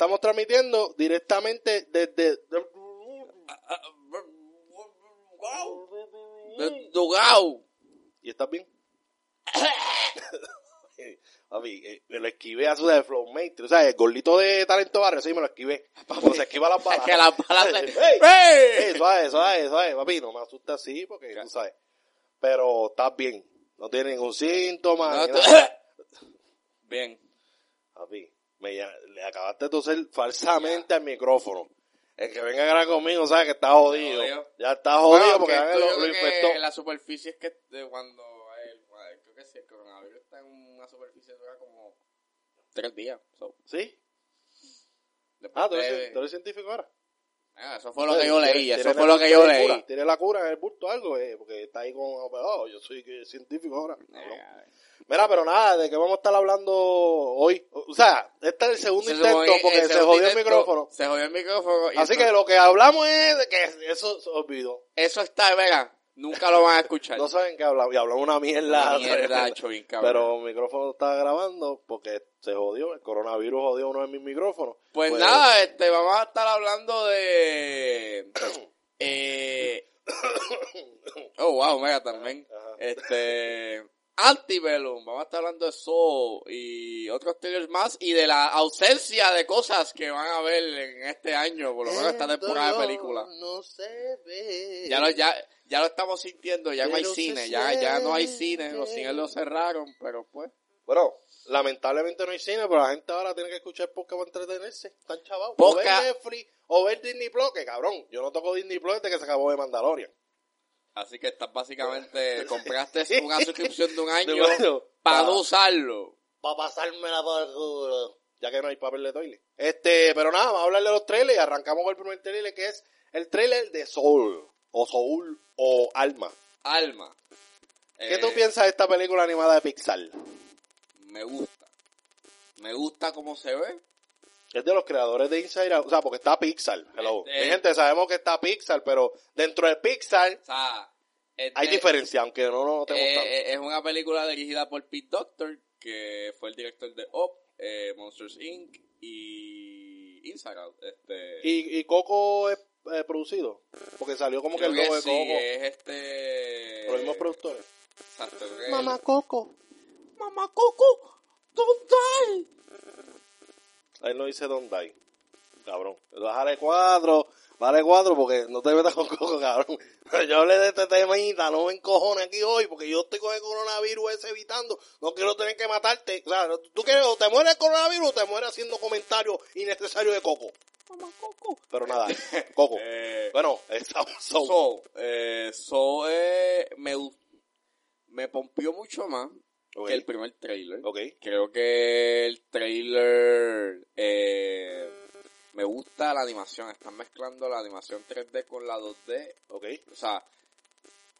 estamos transmitiendo directamente desde... De Dugao. ¿Y estás bien? Papi, eh, me lo esquivé a su de Flowmate. O sea, el gordito de talento barrio, sí, me lo esquivé. Como se esquiva las balas. que las balas se- ¡Ey! ¡Ey! Suave, suave, suave, papi, no me asustes así porque tú sabes. Pero estás bien. No tienes ningún síntoma. No, ni nada. Bien. Papi, me, le acabaste de toser falsamente al micrófono. El que venga a grabar conmigo sabe que está jodido. Ya está jodido Bueno, porque esto lo, lo infectó. La superficie es que de cuando el, creo que sí, el coronavirus está en una superficie dura como tres días. So, ¿Sí? después Ah, ¿tú eres, de- tú eres científico ahora. Ah, eso fue lo que yo leí, ¿Tiene- eso fue lo que yo leí. ¿Tiene la cura en el bulto algo? Eh, porque está ahí con... Oh, yo soy que- científico ahora. cabrón. Eh, Mira, pero nada, ¿de qué vamos a estar hablando hoy? O sea, este es el segundo se intento supone- porque se jodió el micrófono. Se jodió el micrófono. Así que lo que hablamos es de que eso se olvidó. Eso está, venga, nunca lo van a escuchar. No saben qué hablamos. Y hablamos una mierda. Una mierda, tremenda. hecho bien cabrón. Pero el micrófono está grabando porque se jodió. El coronavirus jodió uno de mis micrófonos. Pues, nada, este, vamos a estar hablando de... eh, oh, wow, mega también. Ajá. Este... Antebellum, vamos a estar hablando de eso y otros thrillers más y de la ausencia de cosas que van a ver en este año, por lo menos esta temporada de películas. No se ve. Ya lo, ya, ya lo estamos sintiendo, ya no hay cine, ya, ya no hay cine, los cines los cerraron, pero pues... Bueno, lamentablemente no hay cine, pero la gente ahora tiene que escuchar podcast para entretenerse. Están chavados. O ver. Netflix o ver Disney Plus, que cabrón. Yo no toco Disney Plus desde que se acabó de Mandalorian. Así que estás básicamente, compraste una suscripción de un año De bueno, para pa- no usarlo. Para pasármela por el culo. Ya que no hay papel de toilet. Este, pero nada, vamos a hablar de los trailers y arrancamos con el primer trailer que es el trailer de Soul. O Soul o Alma. Alma. ¿Qué Eh, tú piensas de esta película animada de Pixar? Me gusta. Me gusta cómo se ve. Es de los creadores de Inside Out. O sea, porque está Pixar. Hello. Este- Mi gente, sabemos que está Pixar, pero dentro de Pixar O sea, este, hay diferencia, aunque no nos notemos eh, tanto. eh, es una película dirigida por Pete Doctor, que fue el director de Up, eh, Monsters Inc. y Inside Out. Este, ¿Y, y Coco es eh, producido? Porque salió como que el logo que de sí, Coco. es este... Por los mismos productores. Exacto, creo que Mamá el- Coco. Mamá Coco, don't die. Ahí no dice Don't Die. Cabrón. Bájale cuatro. Bájale cuatro porque no te metas con Coco, cabrón. Yo hablé de este temita, no me encojones aquí hoy porque yo estoy con el coronavirus ese evitando. No quiero tener que matarte. O sea, tú quieres o te mueres el coronavirus o te mueres haciendo comentarios innecesarios de Coco. Mamá Coco. Pero nada, Coco. Eh, Bueno, esa son. So, eh, so eh, me, me pompió mucho más que el primer trailer. Creo que el trailer eh, me gusta la animación. Están mezclando la animación 3D con la 2D. Ok. O sea,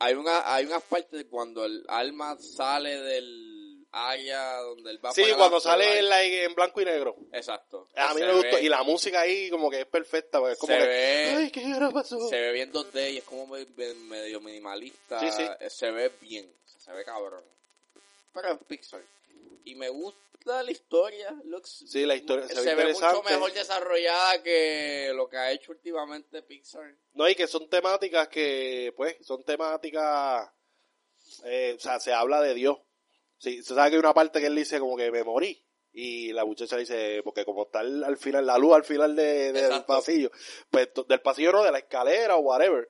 hay una hay unas partes de cuando el alma sale del área donde él va Sí, cuando sale en, afterlife. la- en blanco y negro. Exacto. A mí me gustó. ve- Y la música ahí como que es perfecta. porque Es como Se que, ve- Ay, ¿qué era pasó? se ve bien 2D y es como me- me- medio minimalista. Sí, sí. Eh, Se ve bien, se ve cabrón. Pero es Pixar. Y me gusta la historia. looks- Sí, la historia se, se, ve ve mucho mejor desarrollada que lo que ha hecho últimamente Pixar. No, y que son temáticas que, pues, son temáticas, eh, o sea, se habla de Dios. Sí, se sabe que hay una parte que él dice como que me morí. Y la muchacha dice, porque como está al, al final, la luz al final de- del pasillo, pues del pasillo no, de la escalera o whatever,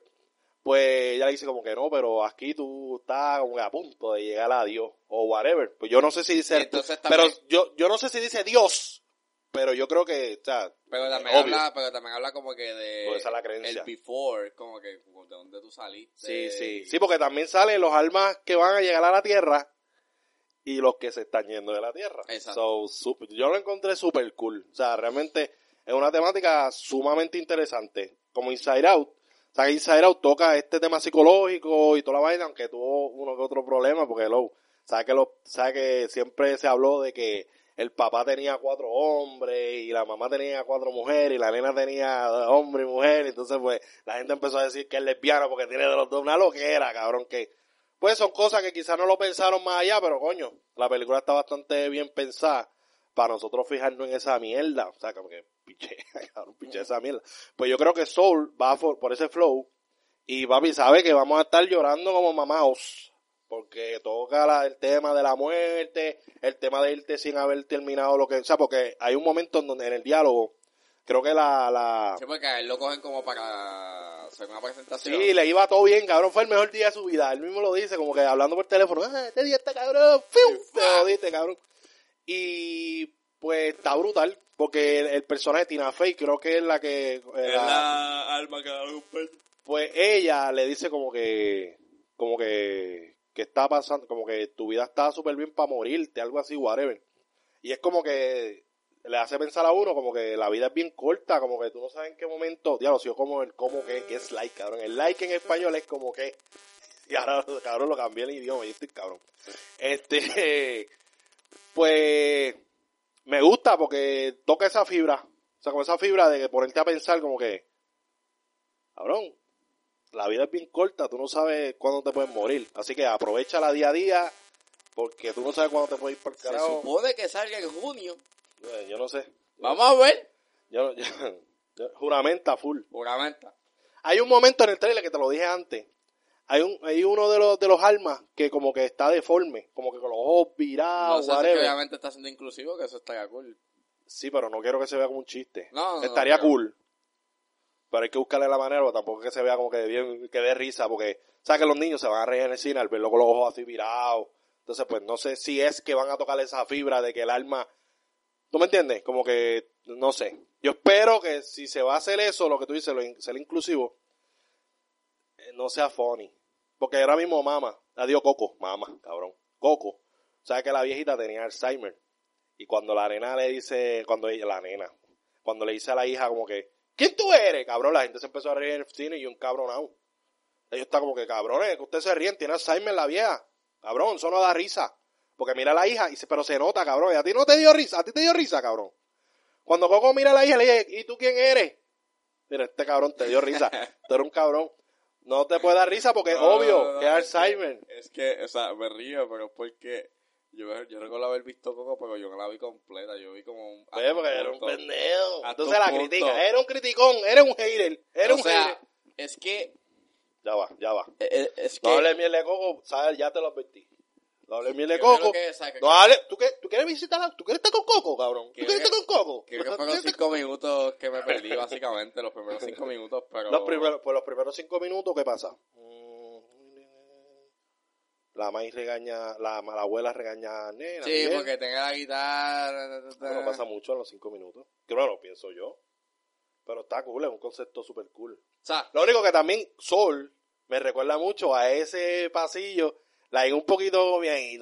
pues ella dice como que no, pero aquí tú estás como que a punto de llegar a Dios o whatever. Pues yo no sé si dice, entonces pero también- yo, yo no sé si dice Dios, pero yo creo que, o sea, Pero también habla, pero también habla como que de Pues esa es la creencia. el before, como que de dónde tú saliste. Sí, sí. Sí, porque también salen los almas que van a llegar a la Tierra y los que se están yendo de la Tierra. Exacto. So, yo lo encontré super cool. O sea, realmente es una temática sumamente interesante. Como Inside Out. O sea, Inside Out toca este tema psicológico y toda la vaina, aunque tuvo uno que otro problema, porque lo, sabe que lo, sabe que siempre se habló de que el papá tenía cuatro hombres y la mamá tenía cuatro mujeres y la nena tenía hombre y mujer, entonces pues la gente empezó a decir que es lesbiana porque tiene de los dos una loquera, cabrón, que pues son cosas que quizás no lo pensaron más allá, pero coño, la película está bastante bien pensada para nosotros fijarnos en esa mierda. O sea, como que piche, cabrón, piche esa mierda. Pues yo creo que Soul va por, por ese flow y papi sabe que vamos a estar llorando como mamaos. Porque toca la- el tema de la muerte, el tema de irte sin haber terminado lo que... O sea, porque hay un momento en donde en el diálogo, creo que la... la Sí, porque a él lo cogen como para hacer una presentación. Sí, le iba todo bien, cabrón. Fue el mejor día de su vida. Él mismo lo dice, como que hablando por teléfono. Ah, este día está cabrón. ¡Fiu! Te jodiste, cabrón. Y pues está brutal, porque el, el personaje de Tina Fey creo que es la que... eh, Es la- la alma que da un perro. pues ella le dice como que... Como que... Que está pasando, como que tu vida está súper bien para morirte, algo así, whatever. Y es como que le hace pensar a uno como que la vida es bien corta, como que tú no sabes en qué momento, diablo, si yo como el como que, que es like, cabrón. El like en español es como que, y ahora, cabrón, lo cambié el idioma, yo estoy cabrón. Este, pues, me gusta porque toca esa fibra, o sea, con esa fibra de que ponerte a pensar como que, cabrón, la vida es bien corta, tú no sabes cuándo te puedes morir, así que aprovecha la día a día, porque tú no sabes cuándo te puedes ir para el Se carajo. supone que salga en junio. Eh, Yo no sé. Vamos a ver. Yo, yo- yo- juramenta full. Juramenta. Hay un momento en el trailer que te lo dije antes. Hay un hay uno de los de los almas que como que está deforme, como que con los ojos No virados, obviamente está siendo inclusivo, que eso estaría cool. Sí, pero no quiero que se vea como un chiste. No, Estaría cool. Pero hay que buscarle la manera, pero tampoco que se vea como que bien, que dé risa, porque sabes que los niños se van a reír en el cine al verlo con los ojos así virados. Entonces, pues no sé si es que van a tocar esa fibra de que el alma, ¿tú me entiendes? Como que, no sé. Yo espero que si se va a hacer eso, lo que tú dices, lo in- ser inclusivo, eh, no sea funny. Porque ahora mismo mama, adiós Coco, mama, cabrón. Coco, sabes que la viejita tenía Alzheimer. Y cuando la nena le dice, cuando ella, la nena, cuando le dice a la hija como que, ¿quién tú eres? Cabrón, la gente se empezó a reír en el cine y un cabronado. Ellos están como que, cabrones, que ustedes se ríen, tiene Alzheimer la vieja. Cabrón, eso no da risa. Porque mira a la hija, y se, pero se nota, cabrón. Y a ti no te dio risa, a ti te dio risa, cabrón. Cuando Coco mira a la hija, le dice, ¿y tú quién eres? Mira, este cabrón te dio risa. tú eres un cabrón. No te puede dar risa porque es No, obvio no, no, que es que- Alzheimer. Es que, o sea, me río, pero es porque yo, yo recuerdo haber visto Coco, pero yo no la vi completa. Yo vi como un. Oye, porque era un pendejo. Entonces la punto. critica. Era un criticón, era un hater. Era O un sea, hater. es que. Ya va, ya va. eh, eh, Es que. No hables miel de coco, sabes, ya te lo advertí. No hables miel de coco. que, No hables, ¿tú, qué- ¿tú quieres visitar? a- ¿Tú quieres estar con coco, cabrón? ¿Tú quieres estar con coco? Creo que fueron cinco minutos que me perdí, básicamente, los primeros cinco minutos, pero... Los primeros, pues los primeros cinco minutos, ¿qué pasa? Mm, La maíz regaña, la mala abuela regaña a nena. Sí, porque tenga la guitarra... No pasa mucho en los cinco minutos. Lo pienso yo. Pero está cool, es un concepto súper cool. O sea, Lo único que también Sol me recuerda mucho a ese pasillo, la en un poquito bien,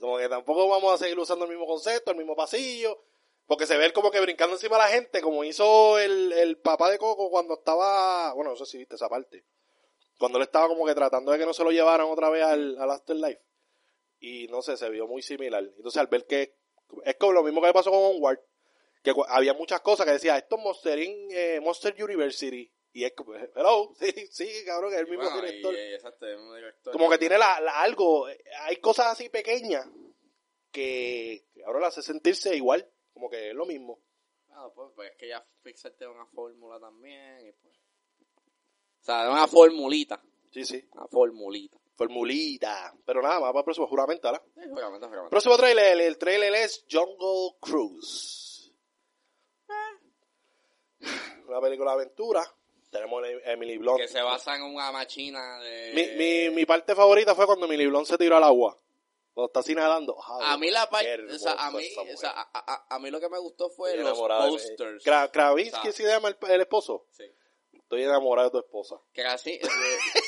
como que tampoco vamos a seguir usando el mismo concepto, el mismo pasillo, porque se ve como que brincando encima de la gente, como hizo el, el papá de Coco cuando estaba, bueno, no sé si viste esa parte, cuando él estaba como que tratando de que no se lo llevaran otra vez al, al Afterlife, y no sé, se vio muy similar. Entonces al ver que es como lo mismo que le pasó con Onward, que había muchas cosas que decía, esto es Monster, Inc., eh, Monster University, y es como, hello, sí, sí, cabrón, es el mismo bueno, director. y- exacto, es un director. Como que tiene la, la- algo, eh, hay cosas así pequeñas que, que ahora la hace sentirse igual, como que es lo mismo. Ah, pues, pues es que ya Pixar tiene una fórmula también, y pues... O sea, una formulita, Sí, sí, una formulita. formulita. Pero nada, más para el próximo juramento, ¿verdad? Sí, juramento, juramento. Próximo trailer, el, el trailer es Jungle Cruise. Una película de aventura. Tenemos a Emily Blunt. Que se basa en una machina de... Mi, mi, mi parte favorita fue cuando Emily Blunt se tiró al agua. Cuando está así nadando. A mí la parte, o sea, a mí, o sea, a, a- a mí lo que me gustó fue los posters. Kra- Kravinsky O sea, se llama el, el esposo. Sí. Estoy enamorado de tu esposa. Que así,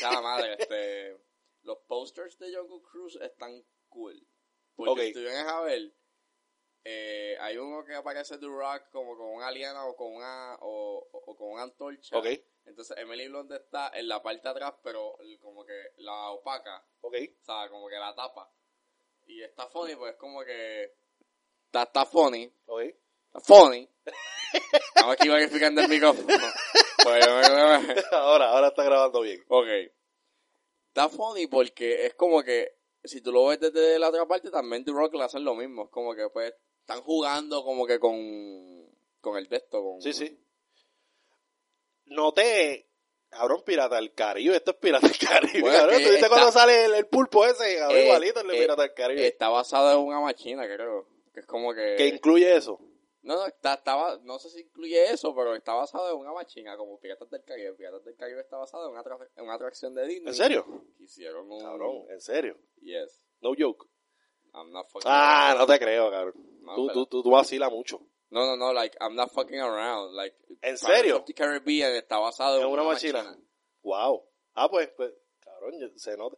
la madre, este, los posters de Jungle Cruise están cool. Porque Ok. si tú vienes a ver, eh, hay uno que aparece The Rock como con un alien o con una, o, o- o con una antorcha. Ok, Entonces Emily Blunt está en la parte de atrás, pero como que la opaca, ok. o sea, como que la tapa. Y está funny, pues como que, está, está funny, ok. está funny. Vamos aquí verificando el micrófono. Pues, me- ahora, ahora está grabando bien. Ok. Está funny porque es como que si tú lo ves desde la otra parte, también The Rock le hacen lo mismo. Es como que pues están jugando como que con, con el. Con, Sí, sí. Noté, cabrón, Pirata del Caribe. Esto es Pirata del Caribe, Bueno, cabrón. es que ¿Tú viste está- cuando sale el, el pulpo ese? Cabrón, Eh, igualito el de eh, Pirata del Caribe. Está basado en una máquina, creo. Que es como que... que incluye eso. No, no, está, estaba, no sé si incluye eso, pero está basado en una máquina, como Piratas del Caribe. Piratas del Caribe está basado en una, en una atracción de Disney. ¿En serio? Hicieron un... Cabrón, en serio. Yes. No joke. I'm not fucking Ah, no te creo, cabrón. No, Tú, pero- tú, tú, tú vacilas mucho. No, no, no, like, I'm not fucking around. Like, ¿En serio? of the Caribbean está basado en, una máquina. Wow. Ah, pues, pues, cabrón, se nota.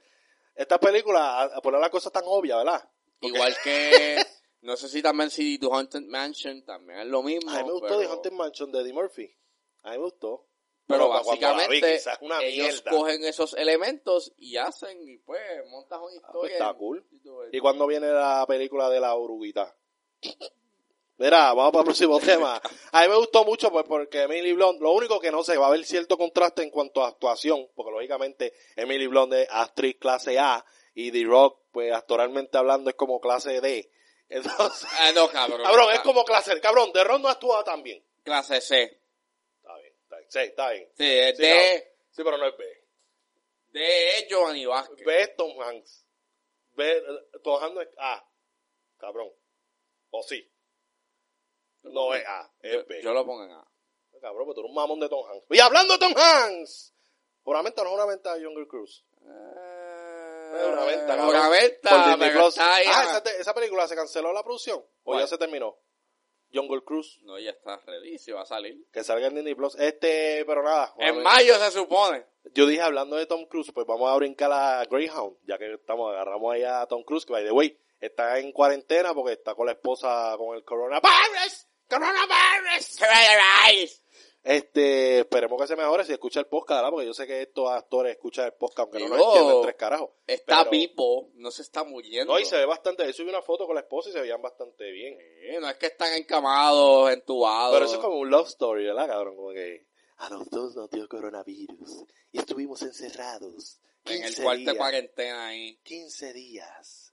Esta película, a, a poner las cosas tan obvias, ¿verdad? Igual que, no sé si también si The Haunted Mansion también es lo mismo. A mí me gustó pero, The Haunted Mansion de Eddie Murphy. A mí me gustó. Pero cuando vi, básicamente es una ellos mierda. cogen esos elementos y hacen y pues montas una Ah, pues, historia. está cool. y. ¿Y cuándo viene la película de la oruguita? Mira, vamos para el próximo tema. A mí me gustó mucho pues porque Emily Blunt, lo único que no sé, va a haber cierto contraste en cuanto a actuación, porque lógicamente Emily Blunt es actriz clase A y The Rock, pues actoralmente hablando es como clase D. Entonces, Ah, no, cabrón. cabrón, es como clase D. Cabrón, The Rock no actúa tan bien. Clase C. Está bien, está bien. Sí, está bien. Sí, es Sí, de, Sí, pero no es B. de Giovanni Vázquez. B es Tom Hanks. B, Tom Hanks no es A. Cabrón. O sí. No es A, es B. yo lo pongo en A. Cabrón, pero tú eres un mamón de Tom Hanks. Y hablando de Tom Hanks. Juramento o no juramenta a Younger Cruise. Eh, Una venta, cabrón. Una venta, Ah, ah. esa, película se canceló la producción. ¿O ¿Cuál? ya se terminó? Jungle Cruise. No, ya está ready, si va a salir. Que salga en Disney Plus. Este, pero nada. En mayo se supone. Yo dije, hablando de Tom Cruise, pues vamos a brincar a Greyhound, ya que estamos, agarramos ahí a Tom Cruise, que by the way, está en cuarentena porque está con la esposa con el coronavirus. Coronavirus. Este, esperemos que se mejore si escucha el podcast, ¿verdad? Porque yo sé que estos actores escuchan el podcast, aunque no nos Digo, entienden tres carajos. Está Pero- vivo, no se está muriendo. No, y se ve bastante, yo subí una foto con la esposa y se veían bastante bien. Sí, no es que están encamados, entubados. Pero eso es como un love story, ¿verdad, cabrón? Como que a los dos nos dio coronavirus y estuvimos encerrados. en el 15 cuarto de días. cuarentena ahí. 15 días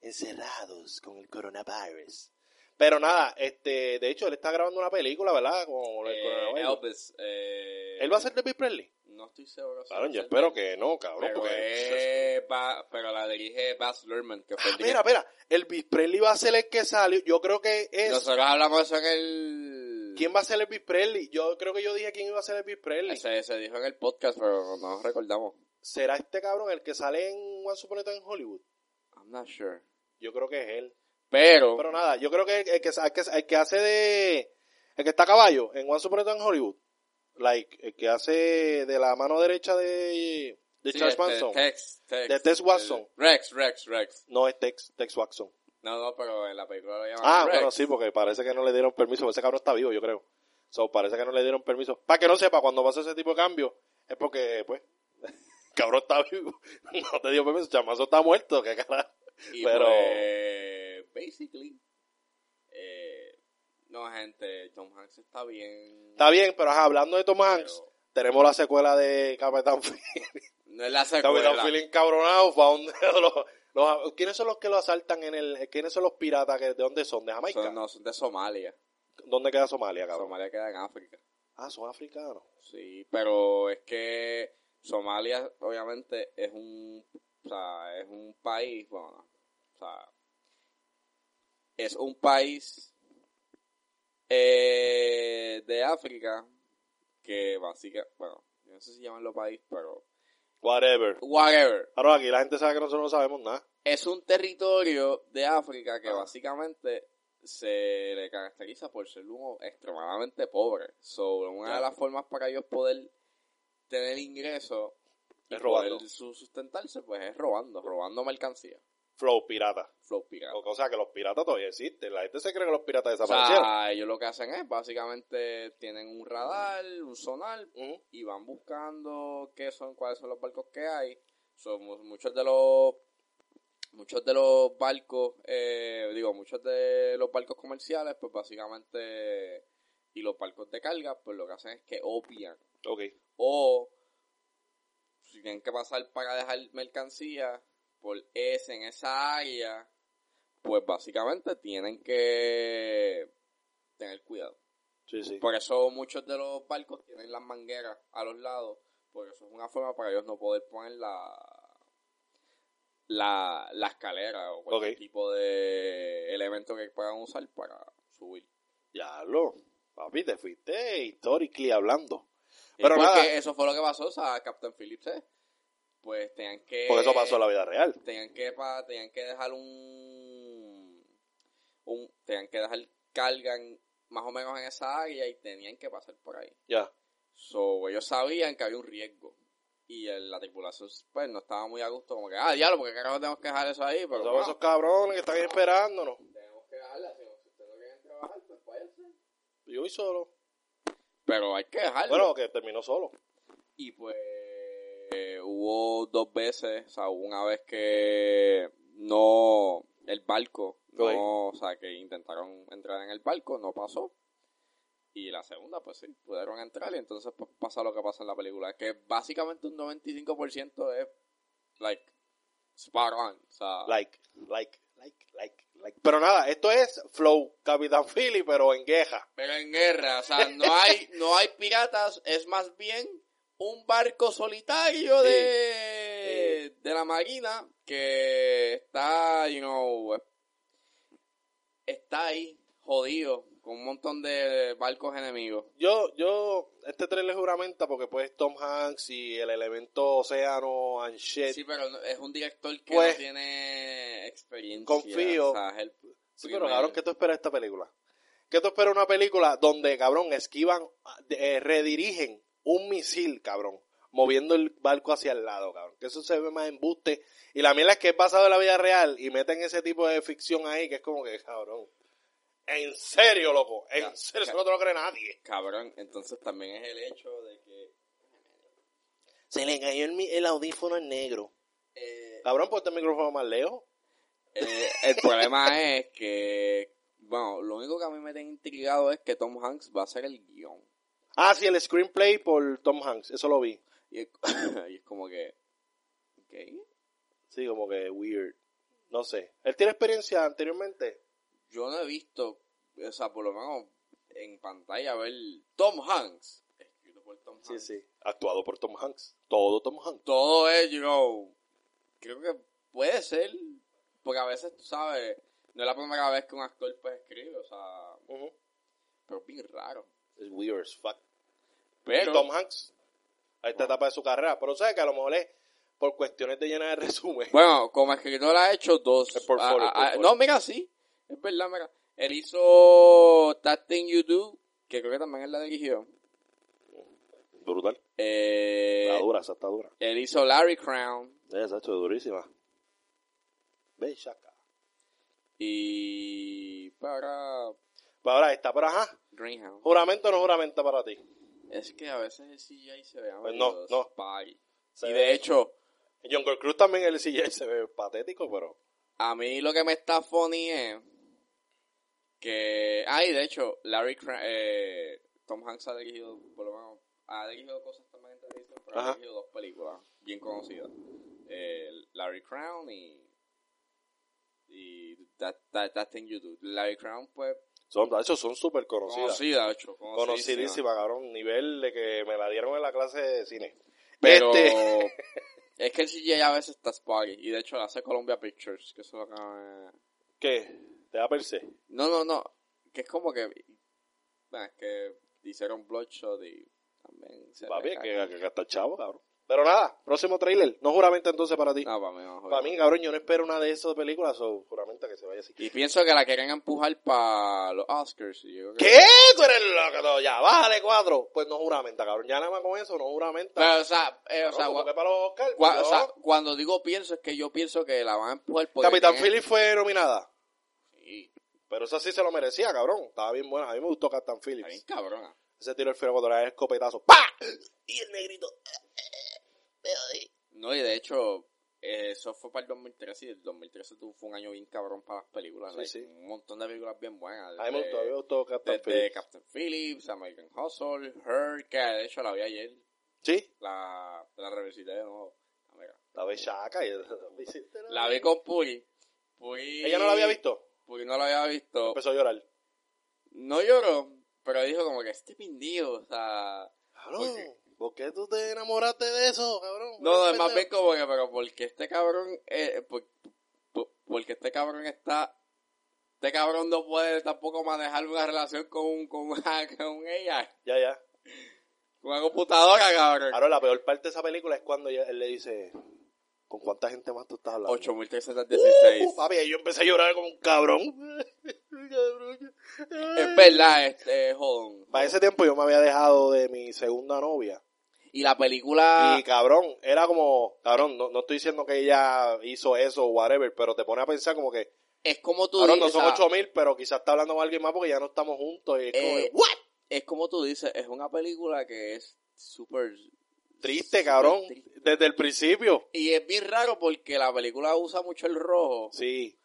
encerrados con el coronavirus. Pero nada, este, de hecho, él está grabando una película, ¿verdad? Con el Eh, coronavirus. Elvis. Eh, ¿Él va a ser de Bill Presley? No estoy seguro. va a yo espero que no, cabrón. Pero, porque... es Ba- pero la dirige Baz Luhrmann, que fue Ah, el espera, espera. El Bill Presley va a ser el que salió. Yo creo que es... Nosotros hablamos de eso en el... ¿Quién va a ser el Bill Presley? Yo creo que yo dije quién iba a ser el Bill Presley. Se, se dijo en el podcast, pero no nos recordamos. ¿Será este cabrón el que sale en One Time en Hollywood? I'm not sure. Yo creo que es él. Pero, Pero nada, yo creo que el, que, el que, el que hace de... El que está a caballo en One Time en Hollywood. Like, el que hace de la mano derecha de, de sí, Charles este, Manson. Tex, Tex, De Tex Watson. Rex, Rex, Rex. No es Tex, Tex Watson. No, no, pero en la película lo llaman Ah, Rex. bueno, sí, porque parece que no le dieron permiso. Ese cabrón está vivo, yo creo. So, parece que no le dieron permiso. Para que no sepa, cuando pasa ese tipo de cambio, es porque, pues, cabrón está vivo. No te dio permiso. Chamazo está muerto, qué carajo. Y pero- pues, basically, eh, no, gente, Tom Hanks está bien. Está bien, pero ajá, hablando de Tom Hanks, Pero- tenemos la secuela de Capitán Phillips. No es la Capitán secuela. Phillips encabronado. fue a donde los- los- ¿Quiénes son los que lo asaltan en el... ¿Quiénes son los piratas? Que, ¿De dónde son? ¿De Jamaica? Son, no, son de Somalia. ¿Dónde queda Somalia, cabrón? Somalia queda en África. Ah, son africanos. Sí, pero es que Somalia obviamente es un, o sea, es un país, bueno, o sea, es un país eh, de África que básicamente, bueno, no sé si llamarlo país, pero Whatever. whatever. Claro, aquí la gente sabe que nosotros no sabemos nada. Es un territorio de África que Ah. básicamente se le caracteriza por ser uno extremadamente pobre. So, una de las formas para ellos poder tener ingresos y Es robando. poder sustentarse, pues es robando, robando mercancía. Flow pirata. Flow pirata. O sea, que los piratas todavía existen. La gente se cree que los piratas O desaparecieron. sea, ellos lo que hacen es, básicamente, tienen un radar, un sonar, y van buscando qué son, cuáles son los barcos que hay. Somos muchos de los muchos de los barcos, eh, digo, muchos de los barcos comerciales, pues básicamente, y los barcos de carga, pues lo que hacen es que opian. Ok. O si tienen que pasar para dejar mercancía por ese, en esa área, pues básicamente tienen que tener cuidado. Sí, sí. Por eso muchos de los barcos tienen las mangueras a los lados, porque eso es una forma para ellos no poder poner la, la, la escalera o cualquier tipo de elemento que puedan usar para subir. Ya lo. Papi, te fuiste historically hablando. Pero nada. eso fue lo que pasó, o sea, Captain Phillips, ¿eh? Pues tenían que... Porque eso pasó en la vida real. tenían que pa- tenían que dejar un un tenían que dejar carga en- más o menos en esa área y tenían que pasar por ahí Ya. so ellos sabían que había un riesgo y el- la tripulación pues no estaba muy a gusto como que ah diablo porque carajo tenemos que dejar eso ahí pero Son esos cabrones que están esperándonos. tenemos que dejarla si ustedes no quieren trabajar pues váyanse Yo voy solo. pero hay que dejarlo Bueno, que terminó solo. Y pues hubo dos veces, o sea, una vez que no, el barco, no, o sea, que intentaron entrar en el barco, no pasó. Y la segunda, pues sí, pudieron entrar y entonces pues, pasa lo que pasa en la película, que básicamente un 95% es, like, spot on, o sea, Like, like, like, like, like. Pero nada, esto es Flow Capitán Philly, pero en queja. pero en guerra, o sea, no hay, no hay piratas, es más bien un barco solitario Sí. de, de la marina que está, you know, está ahí jodido con un montón de barcos enemigos. Yo, yo, este trailer juramenta porque pues Tom Hanks y el elemento océano and shit. Sí, pero es un director que Pues, no tiene experiencia. confío. O sea, Sí, pero cabrón, ¿qué tú esperas de esta película? ¿Qué tú esperas de una película donde, cabrón, esquivan, eh, redirigen un misil, cabrón, moviendo el barco hacia el lado, cabrón? Que eso se ve más embuste. Y la mierda es que es basado en la vida real y meten ese tipo de ficción ahí que es como que, cabrón. En serio, loco. En Ca- serio, eso no te lo cree nadie. Cabrón, entonces también es el hecho de que... Se le cayó el, el audífono en negro. eh, Cabrón, ponte el micrófono más lejos. Eh, el problema es que, bueno, lo único que a mí me tiene intrigado es que Tom Hanks va a hacer el guion. Ah, sí, el screenplay por Tom Hanks. Eso lo vi. Y es, y es como que, ¿qué? Sí, como que weird. No sé. ¿Él tiene experiencia anteriormente? Yo no he visto, o sea, por lo menos en pantalla ver Tom Hanks, escrito por Tom Sí, Hanks. sí. Actuado por Tom Hanks. Todo Tom Hanks. Todo es, you know, creo que puede ser, porque a veces, tú sabes, no es la primera vez que un actor pues escribe, o sea, pero es bien raro. Es weird as fuck. Pero, Y Tom Hanks, a esta etapa de su carrera. Pero sabes que a lo mejor es por cuestiones de llenar de resumen. Bueno, como escritor ha hecho dos. El portfolio, Ah, ah, ah, no, mira, sí. Es verdad, mira. Él hizo That Thing You Do, que creo que también él la dirigió. Brutal. Eh, Está dura, esa está dura. él hizo Larry Crown. Esa es durísima. Ve, chaca. Y para Pues ahora esta, pero ajá. Greenhouse. Juramento o no juramenta para ti. Es que a veces el CGI se ve Pues no, no. spy. Se y ve- de hecho, Jungle Cruz también el CGI se ve patético, pero. a mí lo que me está funny es que... Ah, y de hecho, Larry Crown... Eh, Tom Hanks ha dirigido, por lo menos, ha dirigido cosas también en televisión, pero Ajá. ha dirigido dos películas bien conocidas. Eh, Larry Crown y... Y That, That, That Thing You Do. Larry Crown, pues, Son, de hecho, son súper conocidas. conocida, hecho. conocidísima. Cabrón. Nivel de que me la dieron en la clase de cine. Pero Este- es que el CGI a veces está spaggy. Y de hecho la hace Columbia Pictures, que eso que me- ¿Qué? ¿Te da per se? No, no, no. Que es como que... bueno, es que hicieron Bloodshot y también... Se Papi, que, que, que está chavo, cabrón. Pero nada, próximo trailer. No juramenta entonces para ti. No, para mí no. para mí, cabrón, yo no espero una de esas películas, o juramenta que se vaya así. Y pienso que la quieren empujar para los Oscars. Y yo ¿Qué? Tú eres loco, todo. ya, bájale cuatro. Pues no juramenta, cabrón. Ya nada más con eso, no juramenta. Pero, o sea, eh, o Cabrón, sea, para los Oscar, gua- yo- o sea, cuando digo pienso es que yo pienso que la van a empujar porque... Capitán Phillips fue nominada. Sí, Pero esa sí se lo merecía, cabrón. Estaba bien buena. A mí me gustó Capitán está bien Phillips. cabrona. Ese tiro el filo cuando le da el escopetazo. ¡Pa! Y el negrito. No, y de hecho, eh, eso fue para el 2013 y el 2013 tuvo, fue un año bien cabrón para las películas. Sí, like, sí. Un montón de películas bien buenas. A mí me desde- gustó, a mí me gustó Capitán desde Phillips. Captain Phillips, American Hustle, Her, que de hecho la vi ayer. Sí, La, la revisité de nuevo. Ah, la bechaca. Y... La vi con Puri. Fui... ¿Ella no la había visto? Porque no la había visto. Empezó a llorar. No lloró, pero dijo como que este pindido, o sea... Cabrón, ¿por qué tú te enamoraste de eso, cabrón? No, no, es más bien como que, pero porque este cabrón, eh, por- por- porque este cabrón está, este cabrón no puede tampoco manejar una relación con, un- con, una, con ella, Ya, ya. con una computadora, cabrón. Ahora, la peor parte de esa película es cuando él le dice, ¿con cuánta gente más tú estás hablando? 8316. Uh, papi, yo empecé a llorar como un. Cabrón. Es verdad, este, jodón. Para ese tiempo yo me había dejado de mi segunda novia. Y la película, Y cabrón, era como, cabrón, no, no estoy diciendo que ella hizo eso o whatever, pero te pone a pensar como que, es como tú cabrón, no son ocho mil, pero quizás está hablando con alguien más porque ya no estamos juntos. Y es como, Eh, ¿what? es como tú dices, es una película que es súper... Triste, cabrón, triste. desde el principio. Y es bien raro porque la película usa mucho el rojo. Sí,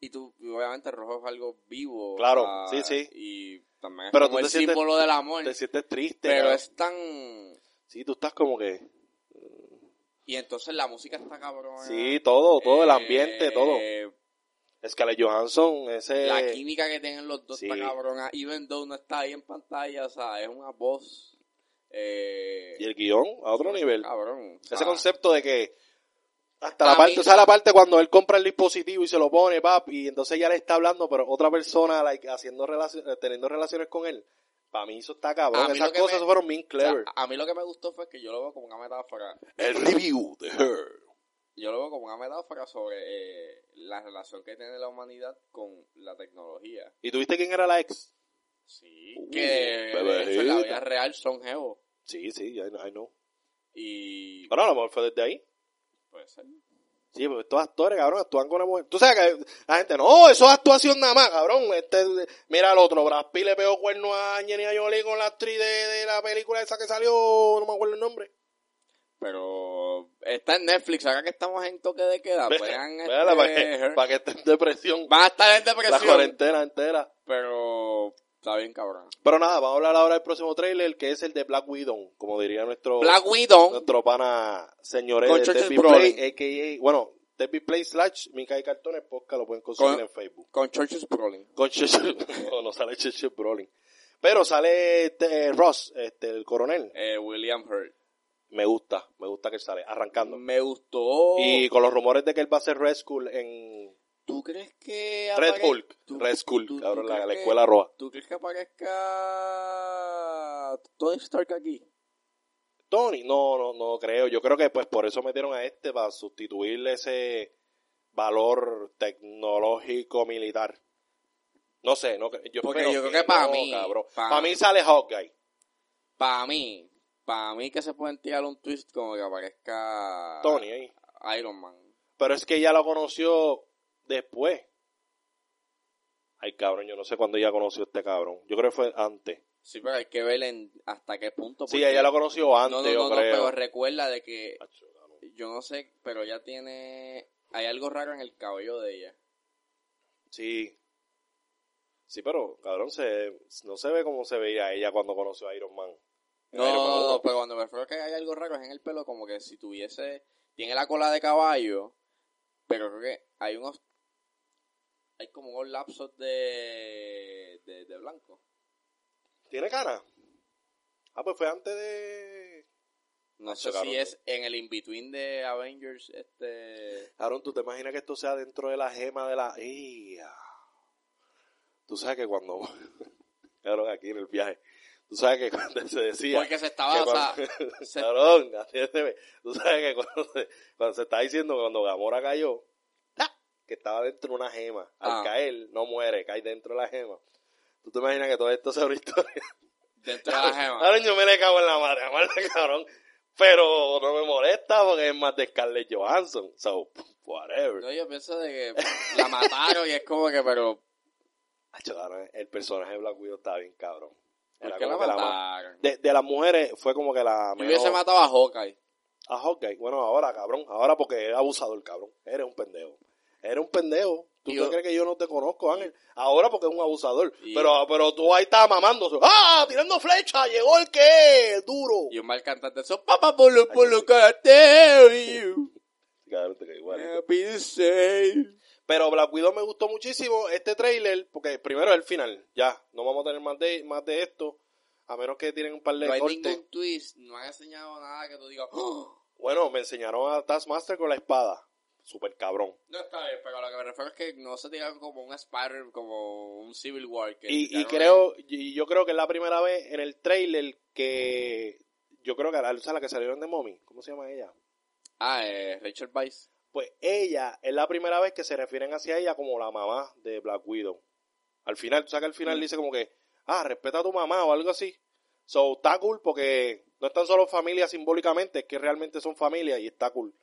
Y tú, obviamente el rojo es algo vivo. Claro, o sí, sí. Y también es Pero como tú el sientes- símbolo del amor. te sientes triste. Pero es tan... Sí, tú estás como que, Y entonces la música está cabrona. sí, todo, todo, el Eh, ambiente, todo. Scarlett Johansson, ese... La química que tienen los dos sí. está cabrona. Even though no está ahí en pantalla, o sea, es una voz... Eh, Y el guion, a otro nivel. Cabrón. Ese concepto de que hasta la parte, o sea, la parte cuando él compra el dispositivo y se lo pone, pap, y entonces ya le está hablando, pero otra persona like, haciendo relaciones, teniendo relaciones con él. Para mí eso está cabrón. Esas cosas me- fueron bien o sea, clever. a mí lo que me gustó fue que yo lo veo como una metáfora. el review de Her. Yo lo veo como una metáfora sobre eh, la relación que tiene la humanidad con la tecnología. ¿Y tuviste quién era la ex? Sí. Que hecho, en la vida real son geos. Sí, sí, I know. I know. Y. Bueno, a lo mejor fue desde ahí. Puede ser. Sí, porque estos actores, cabrón, actúan con una mujer. Tú sabes que la gente, no, eso es actuación nada más, cabrón. Este, mira al otro, Brad Pitt le pegó cuerno a Angelina Jolie con la actriz de, de la película esa que salió, no me acuerdo el nombre. Pero está en Netflix, ahora que estamos en toque de queda, vean este, para que, para que esté en depresión. Van a estar en La depresión. cuarentena entera. Pero está bien cabrón. Pero nada, vamos a hablar ahora del próximo trailer, que es el de Black Widow, como diría nuestro, Black Widow. nuestro pana señores Con de Churches Debbie. Play, a.k.a. Bueno, Debbie Play slash Mika y Cartones Podcast lo pueden conseguir Con- en Facebook. Con Churches Brolin. Con Churchill, no, no sale Churchill Brolin. Pero sale este, Ross, este, el coronel. Eh, William Hurt. Me gusta, me gusta que sale, arrancando. Me gustó. Y con los rumores de que él va a ser Red Skull en ¿Tú crees que Red Hulk, Red Skull, tú- tú cabrón, la, que- escuela roja. ¿Tú crees que aparezca Tony Stark aquí? Tony, no, no, no creo. Yo creo que pues por eso metieron a este para sustituirle ese valor tecnológico militar. No sé, no, yo Porque yo creo que pa' no, mí, cabrón. pa- Para mí sale Hawkeye. Para mí, para mí que se pueden tirar un twist como que aparezca Tony ahí. Iron Man. Pero es que ella lo conoció después. Ay, cabrón, yo no sé cuándo ella conoció a este cabrón. Yo creo que fue antes. Sí, pero hay que ver en hasta qué punto. Sí, ella lo conoció antes, No, no, yo no, no, creo. pero recuerda de que yo no sé, pero ella tiene hay algo raro en el cabello de ella. Sí. Sí, pero, cabrón, se, no se ve como se veía ella cuando conoció a Iron Man. No, Iron Man no, pero cuando me refiero a que hay algo raro es en el pelo, como que si tuviese, tiene la cola de caballo, pero creo que hay unos, hay como unos lapsos de, de, de blanco. ¿Tiene cara? Ah, pues fue antes de... No sé si es en el in-between de Avengers, este... Aaron, ¿tú te imaginas que esto sea dentro de la gema de la... ¡Ia! Tú sabes que cuando... Cabrón, aquí en el viaje. Tú sabes que cuando se decía... Porque se estaba, que o sea, cuando- se- atiéndeme. Tú sabes que cuando se, cuando se está diciendo que cuando Gamora cayó. Que estaba dentro de una gema. Al Ah. caer, no muere, cae dentro de la gema. ¿Tú te imaginas que todo esto sea una historia? dentro de la gema. Ahora yo me le cago en la madre, madre, cabrón. Pero no me molesta porque es más de Scarlett Johansson. So, whatever. No, yo pienso de que la mataron y es como que, pero, el personaje de Black Widow estaba bien cabrón. ¿por Era qué la como que la? De, de las mujeres fue como que la Yo hubiese matado a Hawkeye. A Hawkeye. Bueno, ahora, cabrón. Ahora porque es abusador, cabrón. Eres un pendejo. Eres un pendejo. ¿Tú te yo- crees que yo no te conozco, Ángel? Ahora porque es un abusador. Pero, pero tú ahí estás mamando. ¡Ah! Tirando flecha. Llegó el que, el duro. Y un mal cantante eso, papá, por lo, por lo que. Pero Black Widow me gustó muchísimo este trailer, porque primero es el final, ya, no vamos a tener más de, más de esto, a menos que tienen un par de No hay cortes. ningún twist, no han enseñado nada que tú digas, "Oh". Bueno, me enseñaron a Taskmaster con la espada, super cabrón. No está bien, pero lo que me refiero es que no se tiraron como un Spider, como un Civil War. Que Y, y creo, y yo creo que es la primera vez en el trailer que, yo creo que, o sea, la que salieron de Mommy, ¿cómo se llama ella? Ah, eh, Rachel Weisz. Pues ella es la primera vez que se refieren hacia ella como la mamá de Black Widow. Al final, tú sabes que al final Mm. dice como que, ah, respeta a tu mamá o algo así. So, está cool porque no están solo familias simbólicamente, es que realmente son familias y está cool.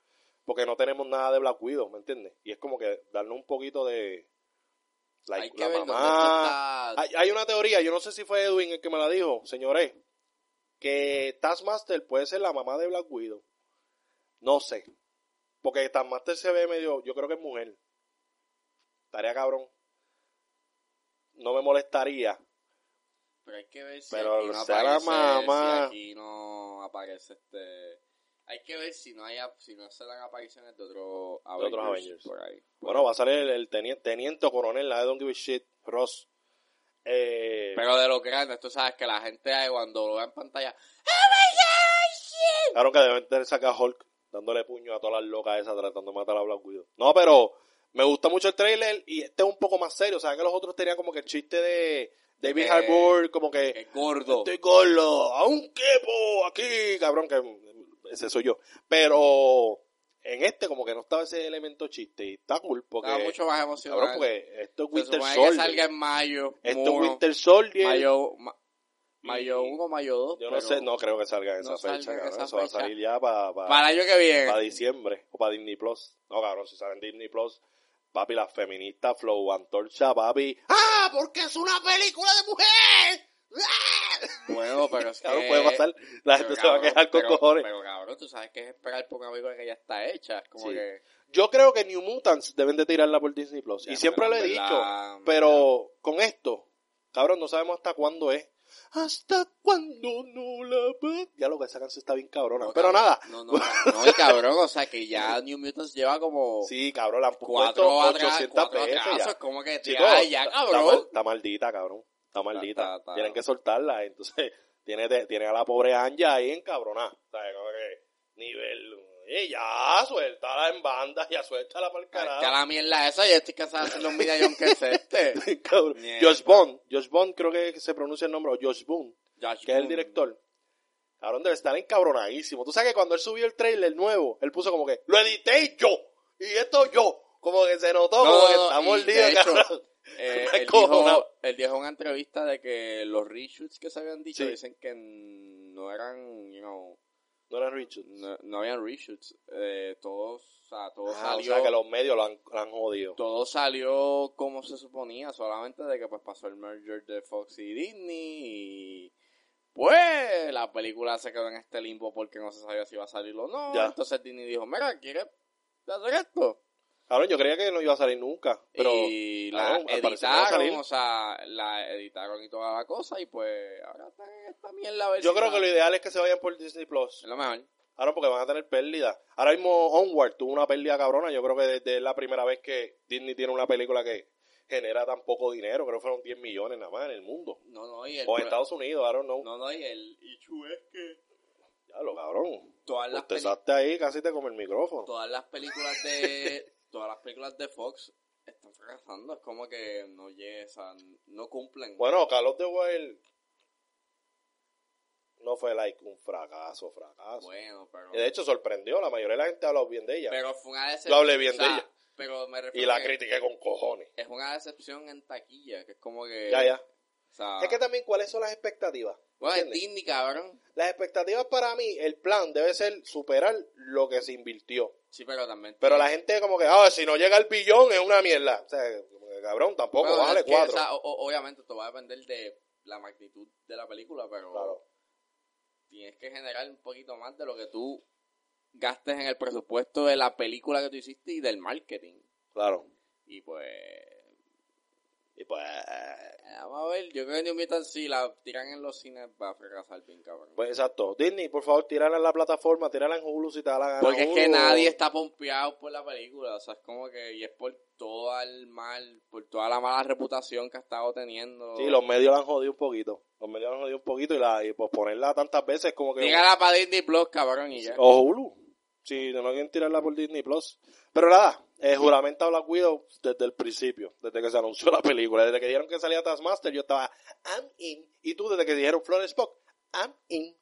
Porque no tenemos nada de Black Widow, ¿me entiendes? Y es como que darle un poquito de... like, Hay que la mamá... Hay, hay una teoría, yo no sé si fue Edwin el que me la dijo, señores, que Taskmaster puede ser la mamá de Black Widow. No sé. Porque Taskmaster se ve medio, yo creo que es mujer. Estaría cabrón. No me molestaría. Pero hay que ver si Pero aquí no sea la aparece, mamá. si aquí no aparece este... Hay que ver si no hay, si no se dan apariciones de, otro De otros Avengers Avengers. por ahí. Bueno, va a salir el, el teniente, teniente o coronel, la de Don't Give a Shit, Ross. Eh, Pero de los grandes, tú sabes que la gente ahí cuando lo ve en pantalla... Claro que deben tener sacar a Hulk dándole puño a todas las locas esas tratando de matar a Black Widow. No, pero me gusta mucho el trailer y este es un poco más serio. O sea, que los otros tenían como que el chiste de David Harbour, como que Que gordo. estoy gordo, a un quepo aquí, cabrón, que ese soy yo. Pero en este como que no estaba ese elemento chiste y está cool porque, Estaba mucho más cabrón, emocionante. porque esto es Se Winter supone que salga Soldier. en mayo. Esto es Winter Soldier. Mayo, ma- mayo Y- 1, mayo 2. Yo no sé, no creo que salga en no esa fecha, cabrón. esa Eso va a salir ya para Para el año que viene. para diciembre o para Disney Plus. No, cabrón, si sale en Disney Plus, papi, las feministas, Flow, Antorcha, papi. ¡Ah! Porque es una película de mujer. ¡Ah! Bueno, pero es que... Cabrón, puede pasar. La gente se va a quejar con pero- cojones. Pero cabrón, tú sabes que es esperar por una película que ya está hecha. Como Sí. que... Yo creo que New Mutants deben de tirarla por Disney Plus. Y siempre lo he dicho. Pero con esto, cabrón, no sabemos hasta cuándo es. Hasta cuándo no la ve. Ya lo que esa canción está bien cabrona. no, pero cabrón, nada. No, no, no, y cabrón, o sea que ya New Mutants lleva como... Sí, cabrón, la han Cuatro, puesto atrás, 800 cuatro veces atrasos, ya. como que ya, Está, cabrón. está maldita, cabrón. Está maldita. está- está- Tienen que soltarla. Entonces, tiene, tiene a la pobre Anja ahí encabronada. ¿Sabes? Como que nivel. Eh, ya, suéltala en banda, ya suéltala para el Ya carajo. la mierda esa, yo estoy cansado de hacer los medallón que es este. Cabrón. Josh Bond. Josh Bond creo que se pronuncia el nombre. O Josh Boone, Josh que es el director. Cabrón, debe estar encabronadísimo. Tú sabes que cuando él subió el trailer nuevo, él puso como que, lo edité yo. Y esto yo. Como que se notó, No, como que está y mordido, hecho, cabrón. Eh, él, dijo, él dijo en una entrevista de que los reshoots que se habían dicho Sí. dicen que no eran, you know, No era Richard. no, no habían reshoots. Eh, todos, o sea, todo Ah, o salió, sea que los medios lo han, lo han jodido. todo salió como se suponía, solamente de que pues pasó el merger de Fox y Disney y pues la película se quedó en este limbo porque no se sabía si iba a salir o no. Ya. Entonces Disney dijo, mira, ¿quieres hacer esto? Cabrón, yo creía que no iba a salir nunca. Pero y la no editaron, o sea, la editaron y toda la cosa y pues ahora están en esta mierda. a ver yo si creo que lo ideal es que se vayan por Disney Plus. Es lo mejor. Ahora porque van a tener pérdida. Ahora mismo Onward tuvo una pérdida cabrona. Yo creo que desde la primera vez que Disney tiene una película que genera tan poco dinero. Creo que fueron 10 millones nada más en el mundo. No, no, y el O en Estados Unidos, I don't know. No, no, y el issue es que Ya lo cabrón. todas las, ahí, casi te come el micrófono. todas las películas de todas las películas de Fox están fracasando. Es como que no llegan, no cumplen. Bueno, Carlos de Wild no fue like un fracaso, fracaso. Bueno, pero... De hecho sorprendió, la mayoría de la gente habló bien de ella. Pero fue una decepción. Yo hablé bien o sea, de ella. Pero me refiero y la critiqué con cojones. Es una decepción en taquilla, que es como que... Ya, ya. O sea, Es que también, ¿cuáles son las expectativas? bueno, es ¿entiendes? Disney, cabrón. Las expectativas para mí, el plan debe ser superar lo que se invirtió. Sí, pero también... Pero la gente como que, ah, si no llega el billón es una mierda. O sea, como que, cabrón, tampoco, Bueno, bájale es que, cuatro. o sea, o- obviamente esto va a depender de la magnitud de la película, pero Claro. tienes que generar un poquito más de lo que tú gastes en el presupuesto de la película que tú hiciste y del marketing. Claro. Y pues... Y pues, Eh, Vamos a ver, yo creo que New Mutant si la tiran en los cines va a fracasar bien, cabrón. pues exacto. Disney, por favor, tírala en la plataforma, tírala en Hulu si te da la gana. Porque es que nadie está pompeado por la película, o sea, es como que, y es por todo el mal, por toda la mala reputación que ha estado teniendo. Sí, los medios la han jodido un poquito. Los medios la han jodido un poquito y, la, y pues ponerla tantas veces como que... Dígala para Disney Plus, cabrón, y ya. O Hulu. Si no quieren tirarla por Disney Plus. Pero nada, eh, juramenta Black Widow desde el principio, desde que se anunció la película. Desde que dijeron que salía Taskmaster, yo estaba, I'm in. Y tú, desde que dijeron Florence Spock, I'm in.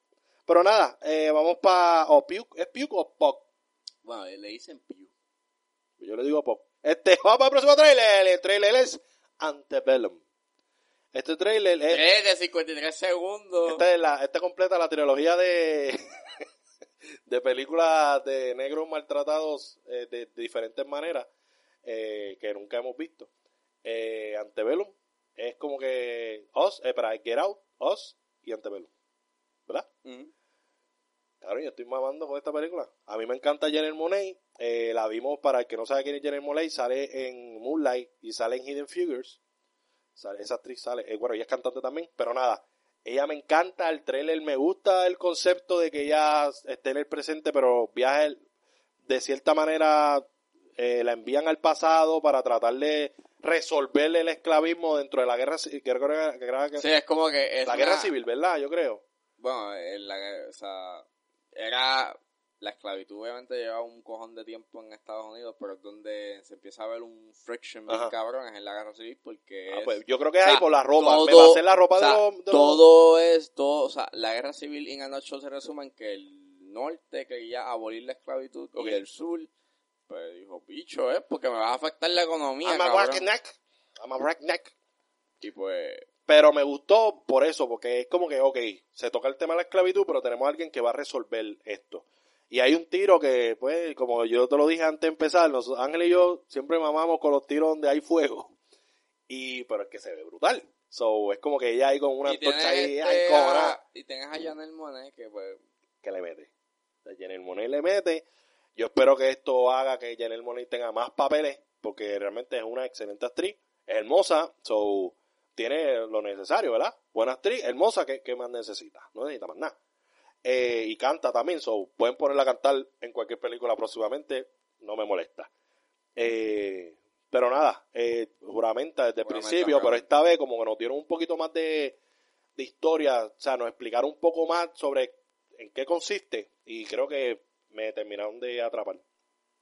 Pero nada, eh, vamos para. O Puke, ¿es Puke o Puck? Bueno, le dicen Pew. Yo le digo Puck. Este, vamos para el próximo trailer. El trailer es Antebellum. Este trailer es. 3 de 53 segundos. Esta, es la, esta completa la trilogía de, de películas de negros maltratados eh, de, de diferentes maneras eh, que nunca hemos visto. Eh, Antebellum es como que Us, eh, para Get Out, Us y Antebellum. ¿Verdad? Claro, yo estoy mamando con esta película. A mí me encanta Jenner Monet. Eh, la vimos para el que no sabe quién es Jenner Monet. Sale en Moonlight y sale en Hidden Figures. Sale, esa actriz sale. eh, bueno, ella es cantante también, pero nada. Ella me encanta el trailer. Me gusta el concepto de que ella esté en el presente, pero viaja el- de cierta manera. eh, la envían al pasado para tratar de resolver el esclavismo dentro de la guerra civil. Sí, es como que es la guerra civil, ¿verdad? Yo creo. Bueno, en la, o sea, era la esclavitud obviamente lleva un cojón de tiempo en Estados Unidos, pero es donde se empieza a ver un friction bien cabrón es en la guerra civil porque Ah, es, pues yo creo que es o sea, ahí por la ropa. me todo- va a hacer la ropa o sea, de los... de los- todo es todo, o sea, la guerra civil en a nutshell se resume en que el norte quería abolir la esclavitud y el sur pues dijo, bicho, eh, porque me va a afectar la economía, I'm a cabrón". redneck. I'm a redneck. Y pues Pero me gustó por eso, porque es como que, ok, se toca el tema de la esclavitud, pero tenemos a alguien que va a resolver esto. Y hay un tiro que, pues, como yo te lo dije antes de empezar, los Ángel y yo siempre mamamos con los tiros donde hay fuego. Y, pero es que se ve brutal. So, es como que ella ahí con una antorcha ahí, este, ay, a- y tienes a Janelle Monáe que pues que le mete. O sea, Janelle Monáe le mete. Yo espero que esto haga que Janelle Monáe tenga más papeles, porque realmente es una excelente actriz. Es hermosa, so, tiene lo necesario, ¿verdad? Buena actriz, hermosa, ¿qué, qué más necesita? No necesita más nada. Eh, y canta también, so, pueden ponerla a cantar en cualquier película próximamente, no me molesta. Eh, pero nada, eh, juramenta desde el principio, pero esta vez como que nos dieron un poquito más de, de historia, o sea, nos explicaron un poco más sobre en qué consiste y creo que me terminaron de atrapar.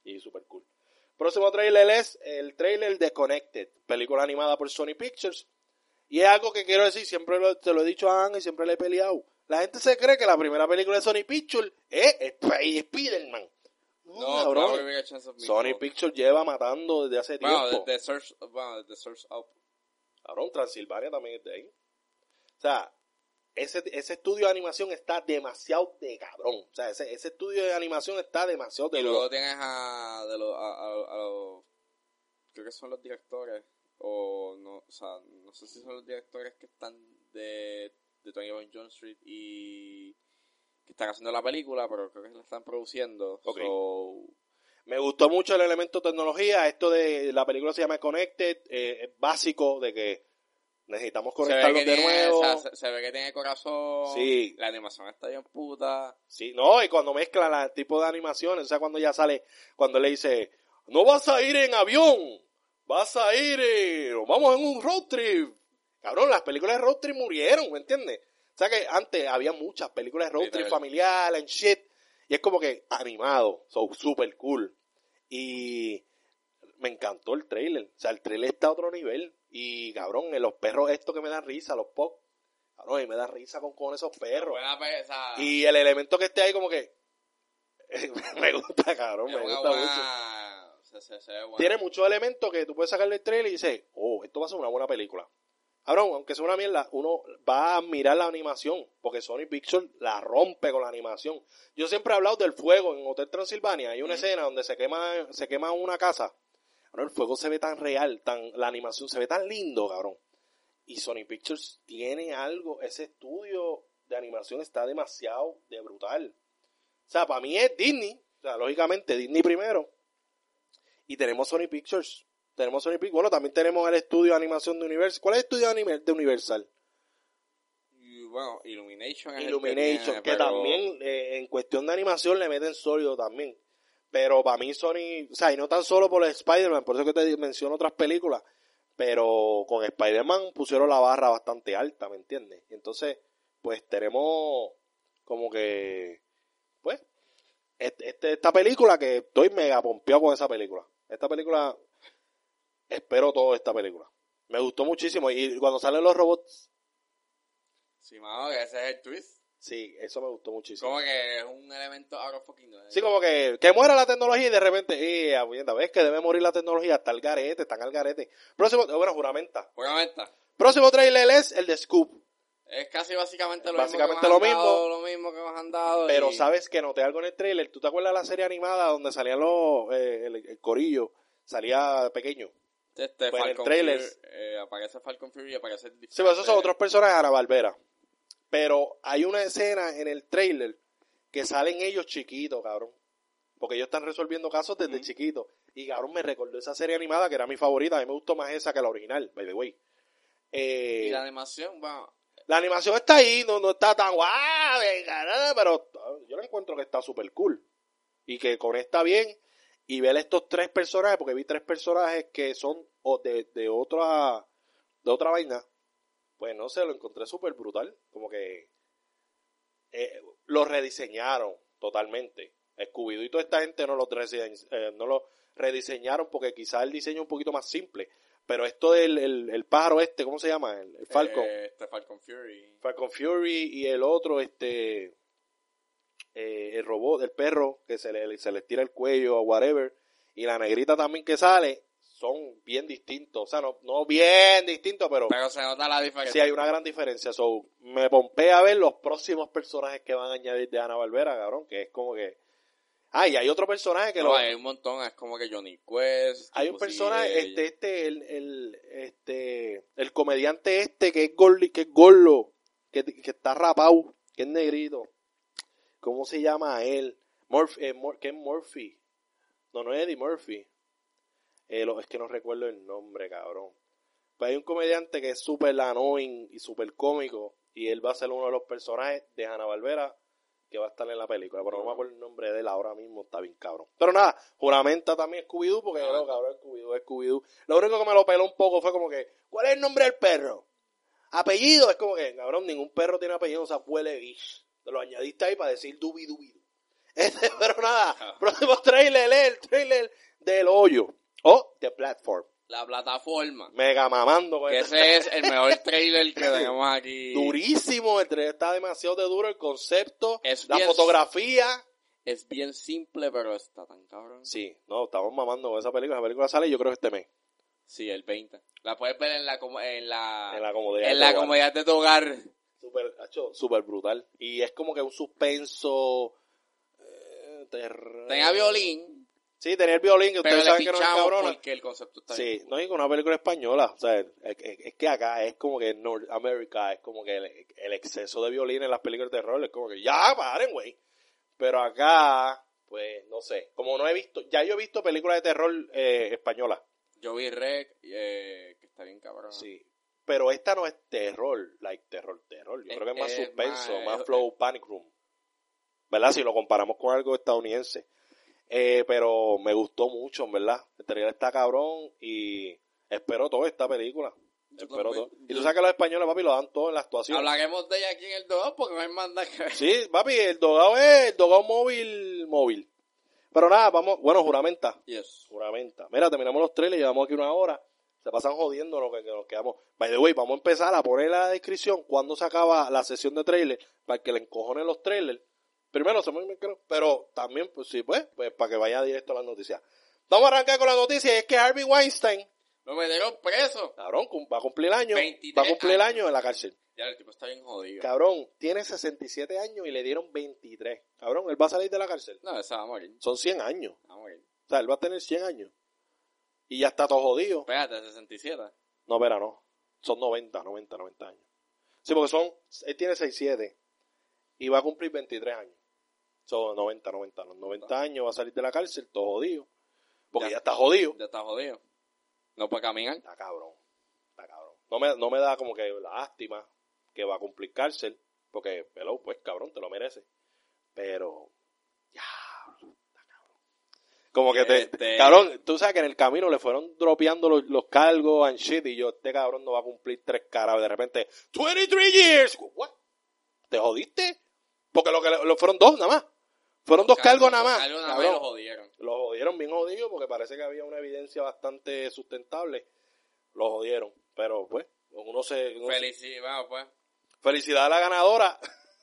Y super cool. Próximo trailer es el trailer de Connected, película animada por Sony Pictures. Y es algo que quiero decir, siempre lo, te lo he dicho a Ángel y siempre le he peleado. La gente se cree que la primera película de Sony Pictures es Sp- Spider-Man. No, no, cabrón. Sony. Pictures lleva matando desde hace Bueno, tiempo. desde Source, bueno, desde Source Up. Cabrón, Transilvania también es de ahí. O sea, ese, ese estudio de animación está demasiado de cabrón. O sea, ese, ese estudio de animación está demasiado de Y luego tienes a, de los, a, a- a los, creo que son los directores, o no, o sea, no sé si son los directores que están de, de 21 John Street y que están haciendo la película, pero creo que la están produciendo. So, Me gustó mucho el elemento tecnología. Esto de la película se llama Connected. eh, es básico de que necesitamos conectarlos de tiene, nuevo. o sea, se, se ve que tiene corazón, Sí. la animación está bien puta. Sí, no, y cuando mezcla la- el tipo de animaciones, o sea, cuando ya sale, cuando le dice, no vas a ir en avión, vas a ir, eh, vamos en un road trip. Cabrón, las películas de road trip murieron, ¿me entiendes? O sea que antes había muchas películas de road trip Literal. familiar, en shit, y es como que animado, so super cool. Y me encantó el trailer, o sea, el trailer está a otro nivel. Y cabrón, en los perros estos que me dan risa, los pop, cabrón, y me da risa con, con esos perros. Buena pe- o sea, Y el elemento que esté ahí como que me gusta, cabrón, es me gusta mucho. se- se- se. Tiene muchos elementos que tú puedes sacarle el trailer y dices, oh, esto va a ser una buena película. Cabrón, aunque sea una mierda, uno va a mirar la animación, porque Sony Pictures la rompe con la animación. Yo siempre he hablado del fuego en Hotel Transilvania. Hay una escena donde se quema, se quema una casa. Cabrón, el fuego se ve tan real, tan, la animación se ve tan lindo, cabrón. Y Sony Pictures tiene algo, ese estudio de animación está demasiado de brutal. O sea, para mí es Disney, o sea, lógicamente Disney primero. Y tenemos Sony Pictures. Tenemos Sony Pictures. Bueno, también tenemos el estudio de animación de Universal. ¿Cuál es el estudio de, Universal? Y, bueno, Illumination es el Illumination, tiene, que pero- también eh, en cuestión de animación le meten sólido también. Pero para mí Sony, o sea, y no tan solo por Spider-Man, por eso que te menciono otras películas, pero con Spider-Man pusieron la barra bastante alta, ¿me entiendes? Y entonces, pues tenemos como que, pues, este, este- esta película que estoy mega pompeado con esa película. Esta película, espero todo esta película. Me gustó muchísimo y cuando salen los robots, Sí, mano, que ese es el twist. sí, eso me gustó muchísimo. Como que es un elemento out of fucking nowhere. Sí, como que, que muera la tecnología y de repente, eh, abuela, ves que debe morir la tecnología, está el garete, están al garete. Próximo, bueno, juramenta. Obviamente, Próximo trailer es el de Scoop. es casi básicamente lo Básicamente mismo lo que han mismo. lo mismo que nos han dado. Pero y- sabes que noté algo en el trailer. ¿Tú te acuerdas de la serie animada donde salían los, eh, el, el corillo? Salía pequeño. Este, Pues en el Falcon trailer- Fury, eh, aparece Falcon Fury y aparece Sí, pero esos son otros personajes Ana Barbera. Pero hay una escena en el trailer que salen ellos chiquitos, cabrón. Porque ellos están resolviendo casos desde chiquitos. Y cabrón, me recordó esa serie animada que era mi favorita. A mí me gustó más esa que la original, by the way. Eh, Y la animación, bueno, La animación está ahí, no, no está tan guau, pero yo la encuentro que está súper cool. Y que conecta bien. Y ver estos tres personajes, porque vi tres personajes que son o de, de otra de otra vaina. Pues no sé, lo encontré súper brutal. Como que eh, lo rediseñaron totalmente. Scooby-Doo y toda esta gente no lo, eh, no lo rediseñaron porque quizás el diseño es un poquito más simple. Pero esto del el, el pájaro este, ¿cómo se llama? El, el Falcon. eh, este Falcon Fury. Falcon Fury y el otro, este, eh, el robot, el perro, que se le, se le tira el cuello o whatever, y la negrita también que sale, son bien distintos. O sea, no, no bien distintos, pero Pero se nota la diferencia. sí hay una gran diferencia. So, me pompea a ver los próximos personajes que van a añadir de Ana Barbera, cabrón, que es como que... Ah, y hay otro personaje que No, lo... hay un montón, es como que Johnny Quest. Hay un personaje, este, este, el, el, este, el comediante este que es gordo, que es gordo, que, que está rapado, que es negrito. ¿Cómo se llama él? Murphy, eh, ¿qué es Murphy? No, no es Eddie Murphy. Eh, es que no recuerdo el nombre, cabrón. Pues hay un comediante que es súper annoying y súper cómico, y él va a ser uno de los personajes de Hanna Barbera que va a estar en la película, pero no me acuerdo el nombre de él ahora mismo, está bien cabrón. Pero nada, juramenta también Scooby-Doo, porque no, cabrón, Scooby-Doo Scooby-Doo. Lo único que me lo peló un poco fue como que, ¿cuál es el nombre del perro? Apellido, es como que, cabrón, ningún perro tiene apellido, o sea, huele. Te lo añadiste ahí para decir dubi dubi. Este, pero nada, próximo trailer es el trailer del hoyo, o The Platform. La plataforma. Mega mamando con Que este- ese es el mejor trailer que tenemos aquí. Durísimo, el trailer está demasiado de duro, el concepto, Es la bien- fotografía. Es bien simple, pero está tan cabrón. Sí, no, estamos mamando con esa película. Esa película sale yo creo que este mes. Sí, el 20. La puedes ver en la, en la, En la comodidad. en de la tu comodidad de tu hogar. Super, hacho, super brutal. Y es como que un suspenso. eh, terror. Tenía violín, Sí, tenía el violín, que pero ustedes saben que no es cabrona. porque el concepto está Sí, bien. no es una película española. O sea, es, es- es que acá es como que en North America es como que el, el exceso de violín en las películas de terror es como que ya paren, güey. Pero acá, pues no sé. Como no he visto, ya yo he visto películas de terror eh, españolas. Yo vi Rec, eh, que está bien cabrón. Sí. Pero esta no es terror, like terror, terror. Yo creo que es más suspenso, más- flow panic room. ¿Verdad? Si lo comparamos con algo estadounidense. Eh, pero me gustó mucho, verdad. El trailer está cabrón y espero toda esta película. Yo espero todo. Y tú sabes que los españoles, papi, lo dan todo en la actuación. Hablaremos de ella aquí en el 2 porque no hay que ver. Sí, papi, el dogado es el dogado móvil, móvil. Pero nada, vamos, bueno, juramenta. Yes. Juramenta. Mira, terminamos los trailers, llevamos aquí una hora. Se pasan jodiendo lo que, que nos quedamos. By the way, vamos a empezar a poner en la descripción cuando se acaba la sesión de trailer para que le encojonen los trailers. Primero se me creo, pero también, pues sí, pues, pues para que vaya directo a las noticias. Vamos a arrancar con la noticia, y es que Harvey Weinstein, Lo metieron preso. cabrón, va a cumplir año, 23 va a cumplir el año en la cárcel. Ya el tipo está bien jodido. Cabrón, tiene 67 años y le dieron 23. Cabrón, él va a salir de la cárcel. No, ese va a morir. Son 100 años. Va a morir. O sea, él va a tener 100 años. Y ya está todo jodido. Espérate, 67. No, espera, no. Son 90, 90, 90 años. Sí, porque son, él tiene 67 y va a cumplir 23 años. Son 90, 90, los 90 años va a salir de la cárcel todo jodido. Porque Ya. ya, está jodido. Ya está jodido. No puede caminar. Está cabrón. Está cabrón. No me, no me da como que lástima que va a cumplir cárcel. Porque, hello, pues cabrón, te lo merece. Pero, ya. Como que te, Este- cabrón, tú sabes que en el camino le fueron dropeando los, los cargos and shit. Y yo, este cabrón no va a cumplir tres caras. De repente, 23 years. What? ¿Te jodiste? Porque lo que lo fueron dos nada más. Fueron dos cargos nada más. Cargos nada más lo jodieron. Lo jodieron bien jodido porque parece que había una evidencia bastante sustentable. Lo jodieron. Pero pues, uno se. uno- Felicidades, vamos pues. Felicidad a la ganadora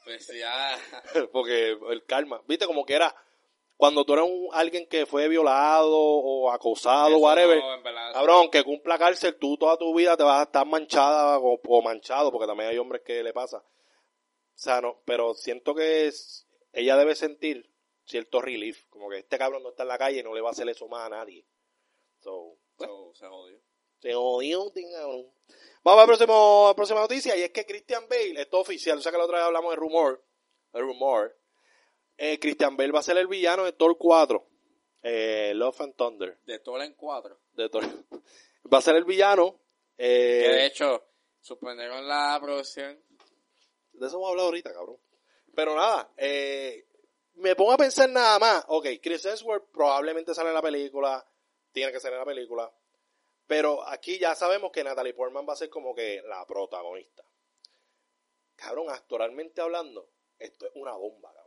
Felicidades. porque el karma. Viste como que era cuando tú eres un, alguien que fue violado o acosado, Eso whatever. no, Cabrón, que cumpla cárcel, tú toda tu vida te vas a estar manchada o, o manchado, porque también hay hombres que le pasa. O sea, no, pero siento que es- ella debe sentir cierto relief, como que este cabrón no está en la calle y no le va a hacer eso más a nadie. So, pues, So, se jodió. se jodió, cabrón. Vamos al próximo, a la próxima noticia, y es que Christian Bale, esto es oficial, o sea que la otra vez hablamos de rumor, el rumor, eh, Christian Bale va a ser el villano de Thor 4, eh, Love and Thunder, De Thor en cuatro. de Thor. va a ser el villano, eh, Que de hecho, suspendieron la producción. De eso vamos a hablar ahorita, cabrón. Pero nada, eh, me pongo a pensar nada más. Ok, Chris Hemsworth probablemente sale en la película, tiene que salir en la película. Pero aquí ya sabemos que Natalie Portman va a ser como que la protagonista. Cabrón, actoralmente hablando, esto es una bomba, cabrón.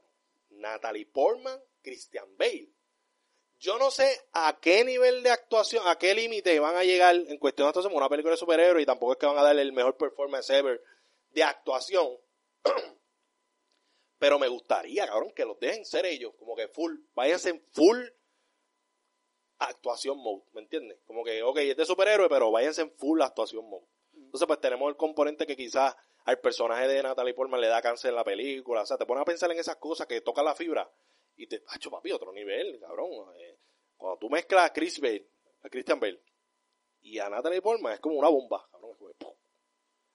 Natalie Portman, Christian Bale. Yo no sé a qué nivel de actuación, a qué límite van a llegar en cuestión de actuación, una película de superhéroes y tampoco es que van a darle el mejor performance ever de actuación. Pero me gustaría, cabrón, que los dejen ser ellos, como que full, váyanse en full actuación mode, ¿me entiendes? Como que, ok, es de superhéroe, pero váyanse en full actuación mode. Entonces, pues tenemos el componente que quizás al personaje de Natalie Portman le da cáncer en la película, o sea, te pones a pensar en esas cosas que toca la fibra y te, hacho papi, otro nivel, cabrón. Eh, cuando tú mezclas a Chris Bale, a Christian Bale y a Natalie Portman, es como una bomba, cabrón.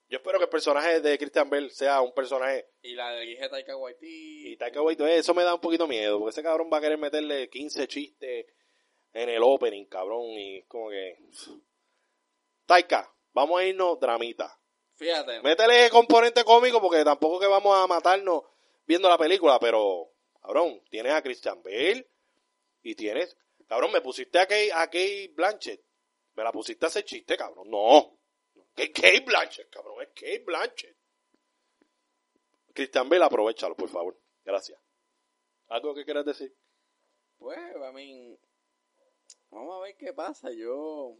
Yo espero que el personaje de Christian Bale sea un personaje Y la dirige Taika Waititi. y Taika Waititi, eso me da un poquito miedo, porque ese cabrón va a querer meterle 15 chistes en el opening, cabrón, y es como que... Taika, vamos a irnos dramita. Fíjate. Métele componente cómico porque tampoco que vamos a matarnos viendo la película, pero, cabrón, tienes a Christian Bale y tienes... Cabrón, me pusiste a Kate, a Kate Blanchett. Me la pusiste a hacer chiste, cabrón. No. Que Kate Blanchett, cabrón. Es Kate Blanchett. Christian Bale, aprovechalo, por favor. Gracias. ¿Algo que quieras decir? Pues, a mí. Vamos a ver qué pasa. Yo.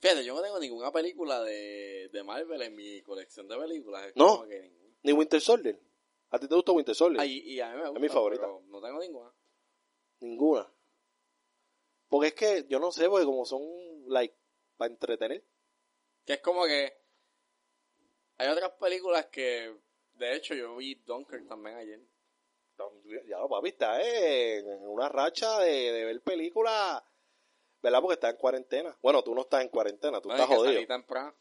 Fíjate, yo no tengo ninguna película de, de Marvel en mi colección de películas. Es No. como que. Ni Winter Soldier. ¿A ti te gusta Winter Soldier? Ay, y a mí me gusta. mi favorita. pero No tengo ninguna. Ninguna. Porque es que, yo no sé, porque como son, like, para entretener. Que es como que. Hay otras películas que. De hecho, yo vi Dunkirk también ayer. Ya lo papi, está eh, en una racha de, de ver películas, ¿verdad? Porque está en cuarentena. Bueno, tú no estás en cuarentena, tú No, estás es que jodido. temprano.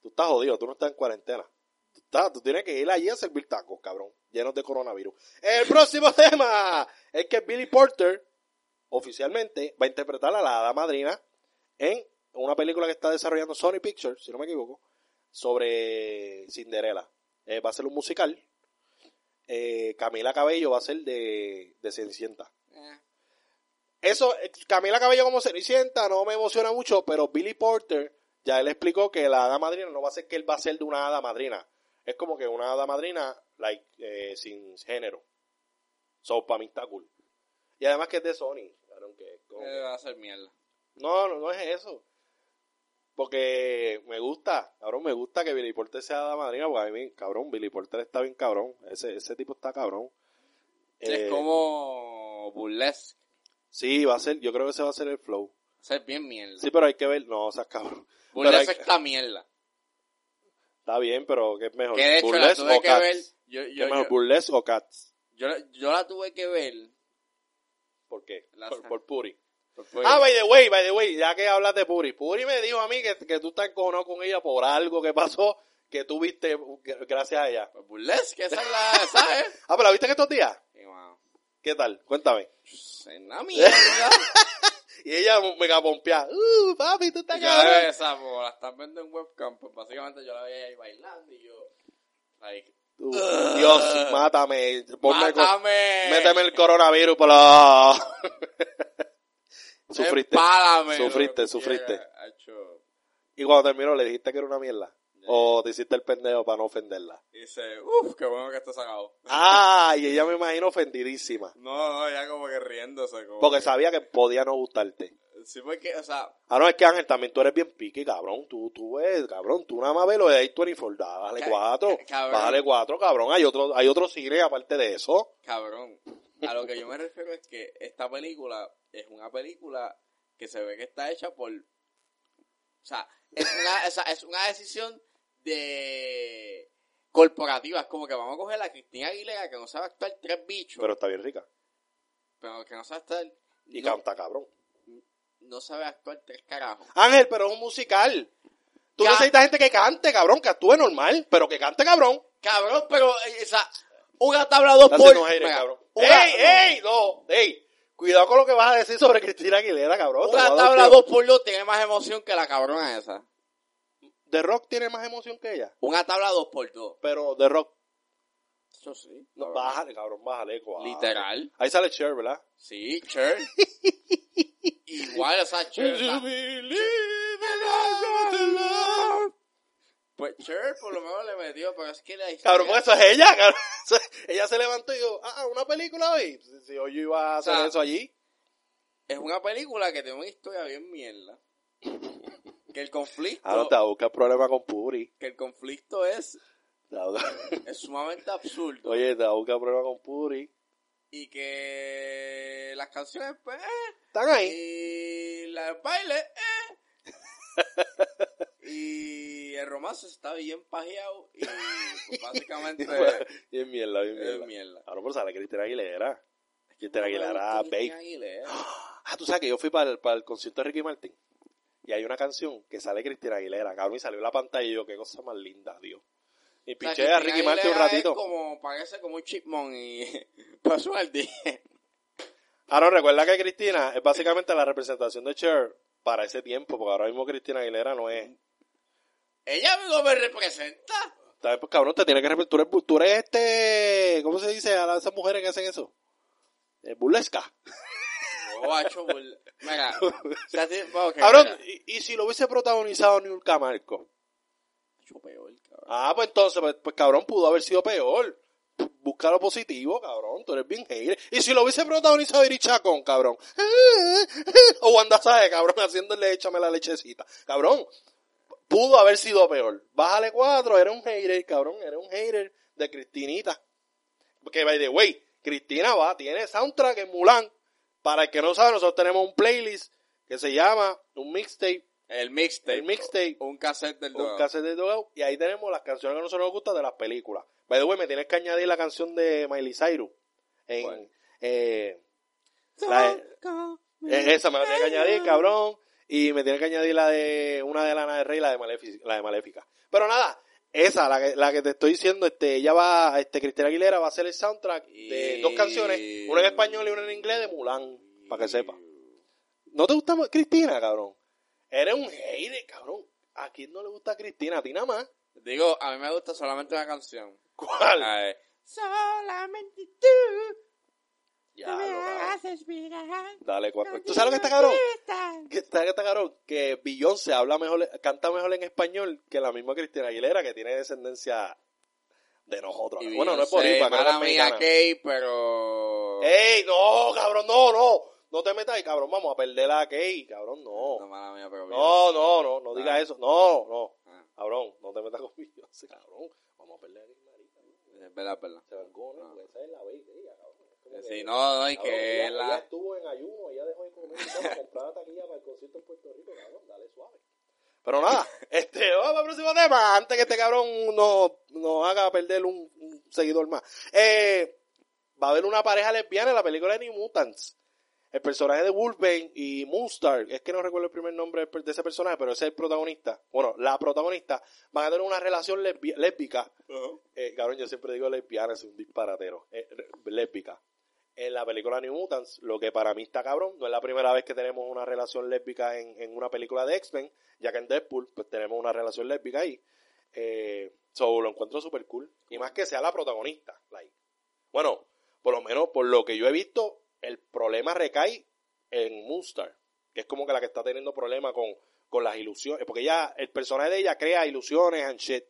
Tú estás jodido, tú no estás en cuarentena. Tú, estás, tú tienes que ir allí a servir tacos, cabrón, llenos de coronavirus. El próximo tema es que Billy Porter oficialmente va a interpretar a la hada madrina en una película que está desarrollando Sony Pictures, si no me equivoco, sobre Cinderella. Eh, va a ser un musical. Eh, Camila Cabello va a ser de, de Cenicienta. Eh, Eso, eh, Camila Cabello como Cenicienta no me emociona mucho, pero Billy Porter ya él explicó que la hada madrina no va a ser que él va a ser de una hada madrina. Es como que una hada madrina, like, eh, sin género. So, para mí está cool. Y además que es de Sony. cabrón, que es como eh, que- va a ser mierda. No, no, no es eso. Porque me gusta, cabrón, me gusta que Billy Porter sea hada madrina, porque a mí, cabrón, Billy Porter está bien cabrón. Ese, ese tipo está cabrón. Eh, Es como burlesque. Sí, va a ser, yo creo que ese va a ser el flow. Va a ser bien mierda. Sí, pero hay que ver, no, o sea, cabrón. Burlesque hay- esta mierda. Está bien, pero ¿qué es mejor? Que de hecho la ¿Burlesque tuve o que Cats? ver. Yo, ¿Qué es yo, mejor, yo, Burlesque o Cats? yo, yo la tuve que ver. ¿Por qué? La- Por, por Puri. Ah, by the way, by the way, ya que hablas de Puri. Puri me dijo a mí que, que tú estás encojonado con ella por algo que pasó que tú viste gracias a ella. pues burlesque, esa es la, ¿sabes? Ah, pero ¿la viste que estos días? Y, wow, ¿Qué tal? Cuéntame. una mierda. y ella mega pompeada. Uh, papi, tú estás cabrón. esa, como la están viendo en webcam, pues básicamente yo la veía ahí bailando y yo, like, Uh, Dios, mátame. Ponme ¡Mátame! méteme el coronavirus por la... sufriste. Empálame, Sufriste, sufriste. Y cuando terminó le dijiste que era una mierda. O te hiciste el pendejo para no ofenderla. Y dice, uff, qué bueno que está sacado. Ah, y ella me imagino ofendidísima. No, no, ya como que riéndose. Como Porque que- sabía que podía no gustarte. Sí, porque, o sea, Ah, no, es que Ángel, también tú eres bien piqui, cabrón. Tú, tú ves, cabrón, tú nada más ves lo de A24. Bájale Ca- cuatro. ca- cabrón. Bájale cuatro, cabrón. Hay otro, hay otro cine aparte de eso. cabrón, a lo que yo me refiero es que esta película es una película que se ve que está hecha por... O sea, es una, o sea, es una decisión de corporativa. Es como que vamos a coger a Cristina Aguilera que no sabe actuar tres bichos, Pero está bien rica. pero que no sabe actuar... Y no, canta, cabrón. no sabe actuar tres carajos. Ángel, pero es un musical. Tú Ya. necesitas gente que cante, cabrón, que actúe normal, pero que cante, cabrón. Cabrón, pero, eh, o sea, una tabla dos por... haciendo aire, cabrón. una- ¡Ey, ey! No, ey. Cuidado con lo que vas a decir sobre Cristina Aguilera, cabrón. Una tabla dos por dos tiene más emoción que la cabrona esa. The Rock tiene más emoción que ella. Una tabla dos por dos. Pero The Rock, Eso sí. no, cabrón. bájale, cabrón, bájale. cuadro. Literal. Ahí sale Cher, ¿verdad? Sí, Cher. Igual, o sea, Cher. Pues Cher por lo menos le metió, pero es que la historia... Cabrón, pues eso es ella, cabrón. ella se levantó y dijo, ah, una película hoy. Si, si hoy yo iba a hacer O sea, eso allí. Es una película que tiene una historia bien mierda. Que el conflicto... Ah, no te va a buscar problema con Puri. Que el conflicto es, es sumamente absurdo. Oye, te va a buscar problema con Puri. Y que las canciones, pues... eh, Están ahí. Y la baile, eh. y el romance está bien pajeado y pues, básicamente bien mierda, bien es mierda. mierda. Ahora por sale Cristina Aguilera. Cristina Aguilera, Cristina babe. Aguilera. Ah, tú sabes que yo fui para el, para el concierto de Ricky Martin. Y hay una canción que sale Cristina Aguilera. Cabrón, y salió en la pantalla y yo, qué cosa más linda, Dios. Y piché a Ricky Martin un ratito. Es como, parece como un chipmunk y pasó al día. Ah, no, recuerda que Cristina es básicamente la representación de Cher para ese tiempo, porque ahora mismo Cristina Aguilera no es. Ella no me representa. ¿Sabes? Pues cabrón, te tiene que representar. Tú eres, este. ¿Cómo se dice a las- esas mujeres que hacen eso? Eh, burlesca. No, macho, bol- Mira, o sea, sí, ok, Cabrón, mira. y, y si lo hubiese protagonizado Niurka Marco. Macho, peor, cabrón. Ah, pues entonces, pues, pues, cabrón, pudo haber sido peor. Busca lo positivo, cabrón. Tú eres bien hater. Y si lo hubiese protagonizado Iri Chacón, cabrón. O Wanda Sae, cabrón, haciéndole échame la lechecita. Cabrón, pudo haber sido peor. Bájale cuatro, eres un hater, cabrón. Eres un hater de Cristinita. Porque, by the way, Cristina va, tiene soundtrack en Mulan. Para el que no sabe, nosotros tenemos un playlist que se llama, un mixtape, El mixtape. el mixtape, Un cassette del un dogado. cassette de Dogao, y ahí tenemos las canciones que a nosotros nos gustan de las películas. By the way, me tienes que añadir la canción de Miley Cyrus. En, eh, la de- eh, esa me la tienes que añadir, cabrón. Y me tienes que añadir la de una de Lana del Rey, la de Maléfica. La de Maléfica. Pero nada, esa, la que, la que te estoy diciendo, este, ella va, este, Cristina Aguilera va a hacer el soundtrack de Y- dos canciones, una en español y una en inglés de Mulan, para que sepa. ¿No te gusta Cristina, cabrón? Eres un hater, cabrón. ¿A quién no le gusta Cristina? ¿A ti nada más? Digo, a mí me gusta solamente una canción. ¿Cuál? Solamente tú Ya, no, haces mirar. Dale, cuatro. ¿Tú sabes lo que está cabrón? Que está, que está cabrón que Beyoncé habla mejor, canta mejor en español que la misma Cristina Aguilera que tiene descendencia de nosotros. Y bueno, no es que mala es mía. Kay, pero... ¡Ey, no, cabrón, no, no! No te metas ahí, cabrón, vamos a perder a Kay, cabrón, No, no. mala mía, pero... No, no, no, no digas Ah. eso, no, no. Ah, Cabrón, no te metas con Beyoncé, cabrón. Vamos a perder a Kay, marica. es verdad, es verdad. Se. Ah. Esa es la baby Sí, no, no, y que ella, la... ella estuvo en ayuno, ella dejó de comer para comprar la taquilla para el concierto en Puerto Rico, cabrón, dale suave. Pero nada, este, vamos al próximo tema, antes que este cabrón nos, nos haga perder un, un seguidor más. Eh, va a haber una pareja lesbiana en la película de New Mutants. El personaje de Wolverine y Moonstar, es que no recuerdo el primer nombre de ese personaje, pero ese es el protagonista. Bueno, la protagonista van a tener una relación lesbi- lésbica Ajá. eh, cabrón, yo siempre digo lesbiana, es un disparatero. Eh, lésbica. En la película New Mutants, lo que para mí está cabrón. No es la primera vez que tenemos una relación lésbica en, en una película de X-Men, ya que en Deadpool pues tenemos una relación lésbica ahí. Eh, so, lo encuentro súper cool. Y más que sea la protagonista. Like. Bueno, por lo menos por lo que yo he visto, el problema recae en Moonstar, que es como que la que está teniendo problemas con, con las ilusiones. Porque ella, el personaje de ella crea ilusiones and shit.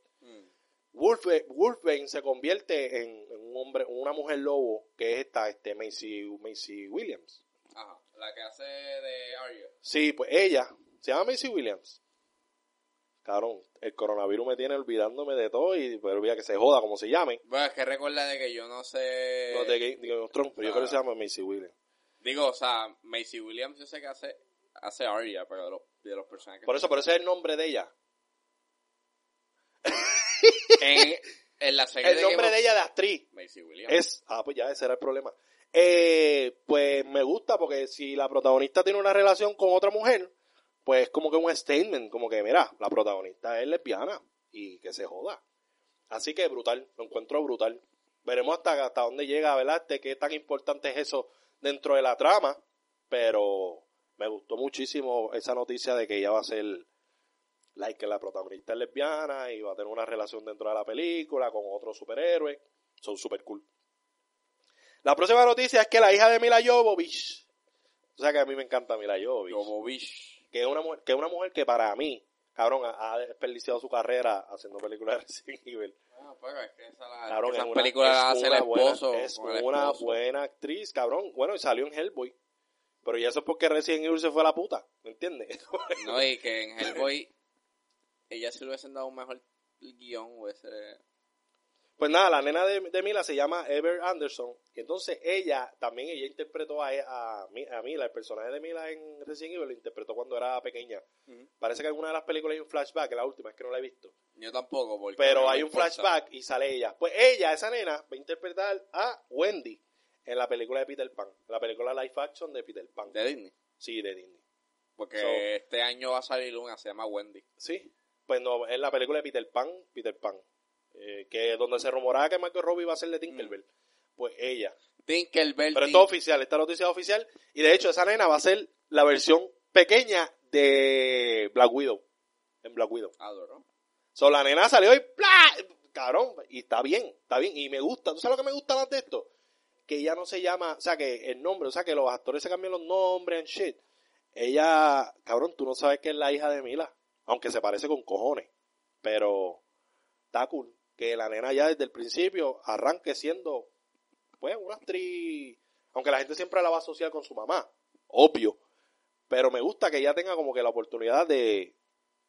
Wolfe- Wolfbane se convierte en, en un hombre, una mujer lobo, que es esta, este, Macy, Macy Williams. Ajá, la que hace de Arya. Sí, pues ella, se llama Macy Williams. Cabrón, el coronavirus me tiene olvidándome de todo y pero olvida que se joda como se llame. Bueno, es que recuerda de que yo no sé... No de de Thrones, pero yo Ah. creo que se llama Macy Williams. Digo, o sea, Macy Williams yo sé que hace, hace Arya, pero de los, de los personajes... Por eso, por eso es el nombre de ella. En, en la serie El de nombre Game de ella de actriz of- Macy Williams. es... Ah, pues ya, ese era el problema. Eh, pues me gusta porque si la protagonista tiene una relación con otra mujer, pues es como que un statement, como que mira, la protagonista es lesbiana y que se joda. Así que brutal, lo encuentro brutal. Veremos hasta, hasta dónde llega, ¿verdad? Este, qué tan importante es eso dentro de la trama, pero me gustó muchísimo esa noticia de que ella va a ser, like, que la protagonista es lesbiana y va a tener una relación dentro de la película con otro superhéroe. Son super cool. La próxima noticia es que la hija de Mila Jovovich, o sea que a mí me encanta Mila Jovovich, Jovovich. que es una mujer, que es una mujer que para mí, cabrón, ha, ha desperdiciado su carrera haciendo películas de Resident Evil. Ah, pero es que esa la, Cabrón, esas es una- es el buena- es el una esposo. buena actriz, cabrón. Bueno, y salió en Hellboy. Pero ya eso es porque Resident Evil se fue a la puta, ¿me entiendes? No, y que en Hellboy ella si le hubiesen dado un mejor guion hubiese... Pues nada, la nena de, de Mila se llama Ever Anderson. Y entonces ella, también ella interpretó a, a, Mi- a Mila, el personaje de Mila en Resident Evil, lo interpretó cuando era pequeña. Parece que en una de las películas hay un flashback, la última es que no la he visto. Yo tampoco, porque Pero no hay un importa. flashback y sale ella. Pues ella, esa nena, va a interpretar a Wendy en la película de Peter Pan. La película live action de Peter Pan. De Disney. Sí, de Disney. Porque So- este año va a salir una, se llama Wendy. Sí. Pues no, es la película de Peter Pan, Peter Pan. Eh, que donde se rumoraba que Michael Robbie iba a ser de Tinkerbell. Pues ella. Tinkerbell. Pero esto es oficial, esta noticia es oficial. Y de hecho, esa nena va a ser la versión pequeña de Black Widow. En Black Widow. Adoro. So, la nena salió y ¡plá! Cabrón, y está bien, está bien. Y me gusta. ¿Tú sabes lo que me gusta más de esto? Que ella no se llama, o sea, que el nombre, o sea, que los actores se cambian los nombres and shit. Ella, cabrón, tú no sabes que es la hija de Mila. Aunque se parece con cojones. Pero está cool. Que la nena ya desde el principio arranque siendo, pues, una actriz. Aunque la gente siempre la va a asociar con su mamá. Obvio. Pero me gusta que ella tenga como que la oportunidad de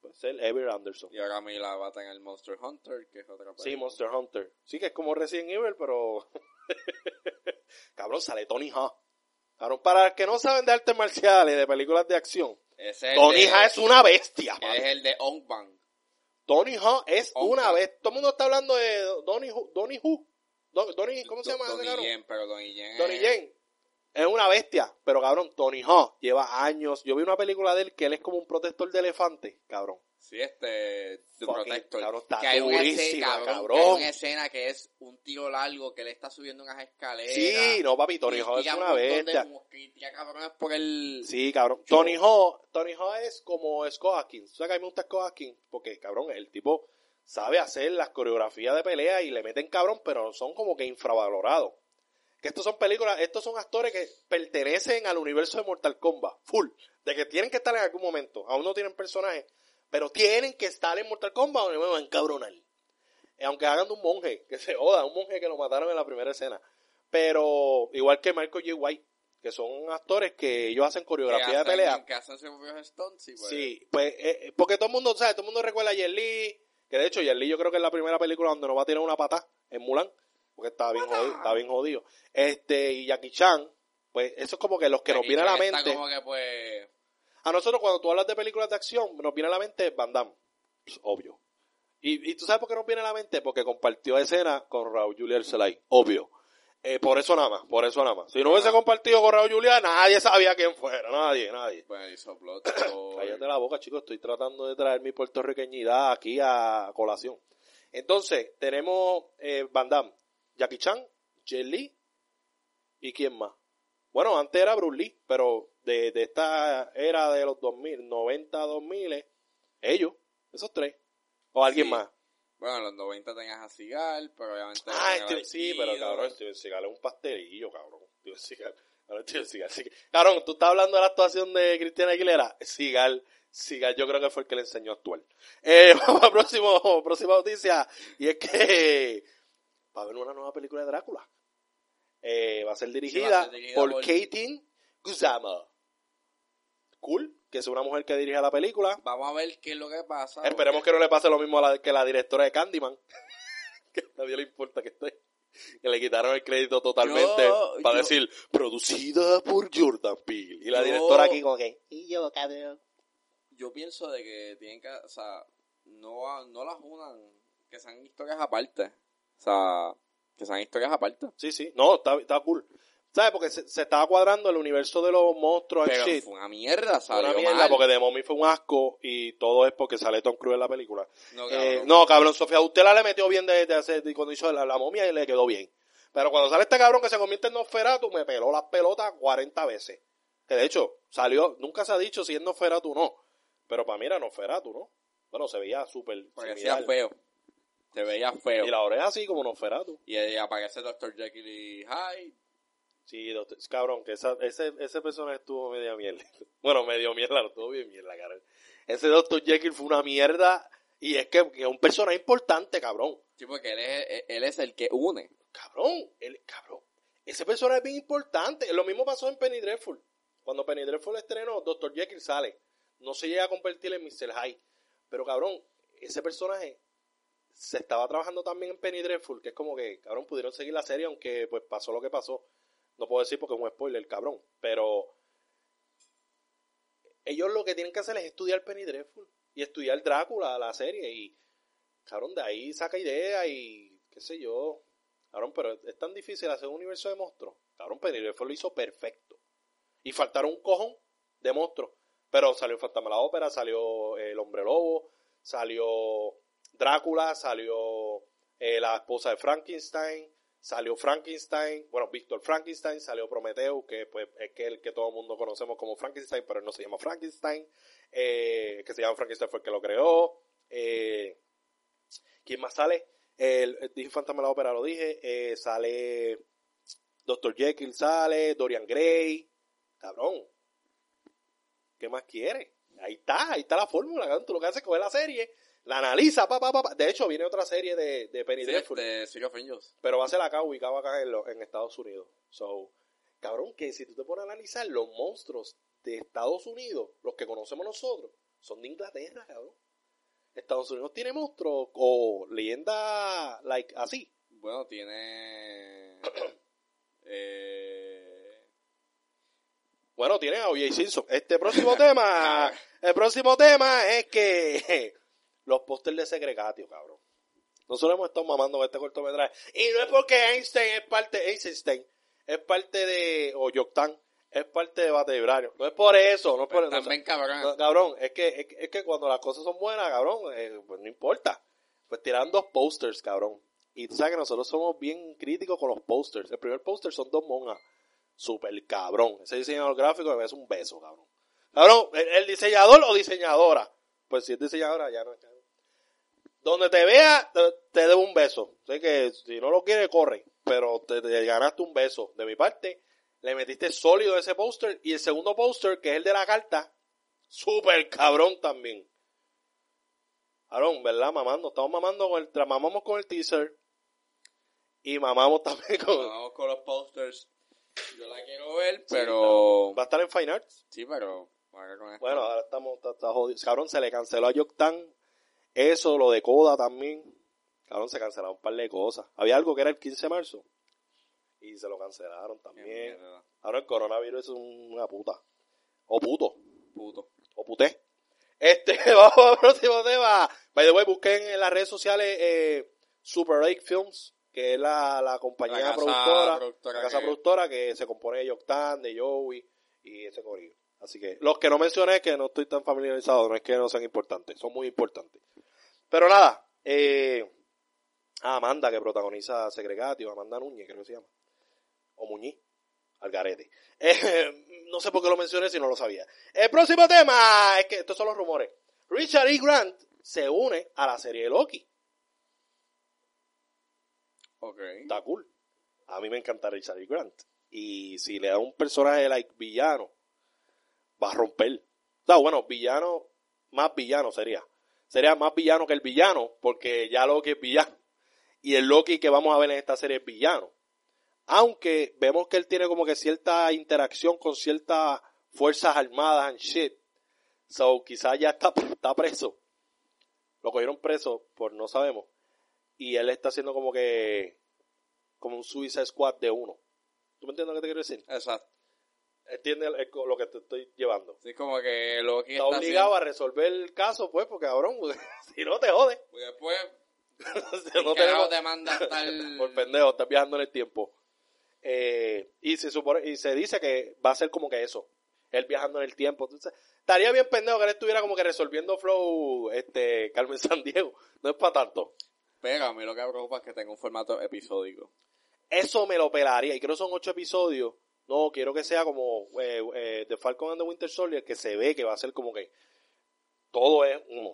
pues, ser Ever Anderson. Y ahora Mila va a tener Monster Hunter, que es otra Sí, película. Monster Hunter. Sí, que es como Resident Evil, pero. Cabrón, sale Tony Hawk. Cabrón, para los que no saben de artes marciales, de películas de acción, Ese es Tony Hawk es una bestia. es el de On Bang. Tony Hawk es una bestia. Todo el mundo está hablando de Donnie Who. Donnie Who. Don- Donnie, ¿Cómo se llama Donnie? Yen, pero Donnie Yen. Donnie es- Yen. Es una bestia. Pero cabrón, Tony Hawk lleva años. Yo vi una película de él que él es como un protector de elefante, cabrón. Sí, este. The Fucking, Protector. cabrón, está que hay una escena, cabrón, cabrón. que hay una escena que es un tío largo que le está subiendo unas escaleras. Sí, no, papi, Tony Hawk es una bestia. por el. Sí, cabrón. Yo- Tony Hawk, Tony Hawk es como Scott Atkins. ¿Tú sabes que a mí me gusta Scott Atkins? Porque, cabrón, el tipo sabe hacer las coreografías de pelea y le meten cabrón, pero son como que infravalorados. Que estos son películas, estos son actores que pertenecen al universo de Mortal Kombat, full. De que tienen que estar en algún momento. Aún no tienen personajes, pero tienen que estar en Mortal Kombat o me van a encabronar. Eh, Aunque hagan de un monje, que se joda, un monje que lo mataron en la primera escena. Pero, igual que Michael J. White, que son actores que ellos hacen que coreografía de pelea. Que hacen sus propios stunts. y pues, Sí, pues, eh, eh, porque todo el mundo, ¿sabes? Todo el mundo recuerda a Jet Li, que de hecho Jet Li yo creo que es la primera película donde no va a tirar una pata en Mulan, porque está bien jodido, está bien jodido. Este, y Jackie Chan, pues eso es como que los que nos viene a la Chan está mente. como que pues. A nosotros cuando tú hablas de películas de acción, nos viene a la mente Van Damme, Pues, obvio. Y, y tú sabes por qué nos viene a la mente, porque compartió escena con Raúl Julián Celay, obvio. Eh, por eso nada más, por eso nada más. Si no hubiese Ah. compartido con Raúl Julián, nadie sabía quién fuera, nadie, nadie. Pues hizo Blood. Cállate la boca, chicos. Estoy tratando de traer mi puertorriqueñidad aquí a colación. Entonces, tenemos eh, Van Damme, Jackie Chan, Jet Li ¿Y quién más? Bueno, antes era Bruce Lee, pero de, de esta era de los 2000, 90, 2000, ellos, esos tres. O alguien Sí. más. Bueno, en los 90 tenías a Cigal, pero obviamente... Ah, Steven, sí, pero cabrón, Steven Seagal es un pastelillo, cabrón. Steven Seagal. Cabrón, Steven tú estás hablando de la actuación de Cristiana Aguilera. Seagal, Seagal, yo creo que fue el que le enseñó a actuar. Eh, vamos a próximo, próxima noticia. Y es que va a haber una nueva película de Drácula. Eh, va a ser dirigida, ser dirigida por, por- Katin Guzama. Cool, que es una mujer que dirige la película. Vamos a ver qué es lo que pasa. Esperemos que no le pase lo mismo a la, que la directora de Candyman. que a nadie le importa que esté. Que le quitaron el crédito totalmente Yo- para yo- decir, producida por Jordan Peele. Y la Yo- directora aquí como que, y yo, cabrón. Yo pienso de que tienen que... O sea, no, no las unan. Que sean historias aparte. O sea, que sean historias aparte. Sí, sí. No, está, está cool. ¿Sabes? Porque se, se estaba cuadrando el universo de los monstruos Pero shit. fue una mierda, salió una mierda mal. porque The Mommy fue un asco y todo es porque sale Tom Cruise en la película. No, Eh, cabrón. no, cabrón, Sofía Utela le metió bien de, de hacer, de cuando hizo la, la momia y le quedó bien. Pero cuando sale este cabrón que se convierte en Nosferatu, me peló las pelotas 40 veces. Que de hecho, salió, nunca se ha dicho si es Nosferatu o no. Pero para mí era Nosferatu, ¿no? Bueno, se veía súper hacía feo. Se veía feo. Y la oreja así como Nosferatu. Y ahí aparece Dr. Jekyll y Hyde. Sí, doctor- cabrón, que esa, ese, ese personaje estuvo media mierda. Bueno, medio mierda, no estuvo bien mierda, cabrón. Ese Dr. Jekyll fue una mierda y es que, que es un personaje importante, cabrón. Sí, porque él es, él es el que une. Cabrón, el, cabrón. Ese personaje es bien importante. Lo mismo pasó en Penny Dreadful. Cuando Penny Dreadful estrenó, Dr. Jekyll sale. No se llega a convertir en Mr. Hyde. Pero cabrón, ese personaje se estaba trabajando también en Penny Dreadful, que es como que, cabrón, pudieron seguir la serie, aunque pues pasó lo que pasó. No puedo decir porque es un spoiler, cabrón. Pero ellos lo que tienen que hacer es estudiar Penny Dreadful y estudiar Drácula, la serie. Y, cabrón, de ahí saca idea y qué sé yo. Cabrón, pero es tan difícil hacer un universo de monstruos. Cabrón, Penny Dreadful lo hizo perfecto. Y faltaron un cojón de monstruos. Pero salió Fantasma la Ópera, salió eh, El Hombre Lobo, salió Drácula, salió eh, la esposa de Frankenstein, salió Frankenstein, bueno, Víctor Frankenstein, salió Prometeo, que pues es que el que todo el mundo conocemos como Frankenstein, pero él no se llama Frankenstein, eh, que se llama Frankenstein fue el que lo creó. Eh, ¿Quién más sale? El, el- dije Fantasma la Ópera, lo dije, eh, sale Dr. Jekyll, sale Dorian Gray, cabrón. ¿Qué más quiere? Ahí está, ahí está la fórmula. Tú lo que haces es coger la serie, la analiza, pa, pa, pa, pa. De hecho, viene otra serie de, de Penny Sí, Dreadful, de City of Angels. pero va a ser acá, ubicado acá en, lo- en Estados Unidos. So, cabrón, que si tú te pones a analizar los monstruos de Estados Unidos, los que conocemos nosotros, son de Inglaterra, cabrón. Estados Unidos tiene monstruos o leyenda like así. Bueno, tiene... eh, Bueno, tiene a O.J. Simpson. Este próximo tema, el próximo tema es que los pósters de Segregatio, cabrón. Nosotros hemos estado mamando con este cortometraje. Y no es porque Einstein es parte, Einstein es parte de, o Yoctán es parte de Bate Vibrario. No es por eso, no es por eso. también cabrón. No, cabrón, es que, es, que- es que cuando las cosas son buenas, cabrón, eh, pues no importa. Pues tiran dos posters, cabrón. Y tú sabes que nosotros somos bien críticos con los posters. El primer póster son dos monjas. Super cabrón. Ese diseñador gráfico me es un beso, cabrón. Cabrón, el, el diseñador o diseñadora. Pues si es diseñadora, ya no es. Donde te vea, te, te debo un beso. Sé que si no lo quiere, corre. Pero te, te ganaste un beso. De mi parte, le metiste sólido ese póster. Y el segundo póster, que es el de la carta, super cabrón también. Cabrón, ¿verdad? Mamando. Estamos mamando con el, mamamos con el teaser. Y mamamos también con... Vamos con los posters. Yo la quiero ver, Sí, pero... Va a estar en Fine Arts. Sí, pero... Bueno, ahora estamos, está, está jodido. Cabrón, se le canceló a Yoctan. Eso, lo de Coda también. Cabrón, se cancelaron un par de cosas. Había algo que era el 15 de marzo. Y se lo cancelaron también. Ahora el coronavirus es una puta. O puto. Puto. O puté. Este, vamos al próximo tema. By the way, busquen en las redes sociales eh, Super 8 Films, que es la, la compañía La casa productora, productora la casa que- productora que se compone de Yoctan, de Joey y ese corillo. Así que los que no mencioné, que no estoy tan familiarizado, no es que no sean importantes, son muy importantes. Pero nada, eh, ah, Amanda que protagoniza Segregatio, Amanda Núñez, creo que se llama. O Muñiz. al garete. Eh, no sé por qué lo mencioné si no lo sabía. El próximo tema es que estos son los rumores. Richard E. Grant se une a la serie de Loki. Ok. Está cool. A mí me encanta Richard E. Grant. Y si le da un personaje like villano, va a romper. O sea, bueno, villano, más villano sería. Sería más villano que el villano, porque ya Loki es villano. Y el Loki que vamos a ver en esta serie es villano. Aunque vemos que él tiene como que cierta interacción con ciertas fuerzas armadas and shit. So, quizás ya está, está preso. Lo cogieron preso por no sabemos. Y él está haciendo como que como un Suicide Squad de uno. ¿Tú me entiendes lo que te quiero decir? Exacto. ¿Entiendes el- el- lo que te estoy llevando? Sí, como que lo que Está está obligado haciendo. a resolver el caso, pues, porque cabrón, si no te jode. Y después, no no tenemos- te manda tal... por pendejo, estás viajando en el tiempo. Eh, y se supone, y se dice que va a ser como que eso, él viajando en el tiempo. Entonces, estaría bien pendejo que él estuviera como que resolviendo flow, este, Carmen San Diego. No es para tanto. Mí lo que me preocupa es que tenga un formato episódico. Eso me lo pelaría. Y creo que son ocho episodios. No, quiero que sea como eh, eh, The Falcon and the Winter Soldier, que se ve que va a ser como que todo es uno.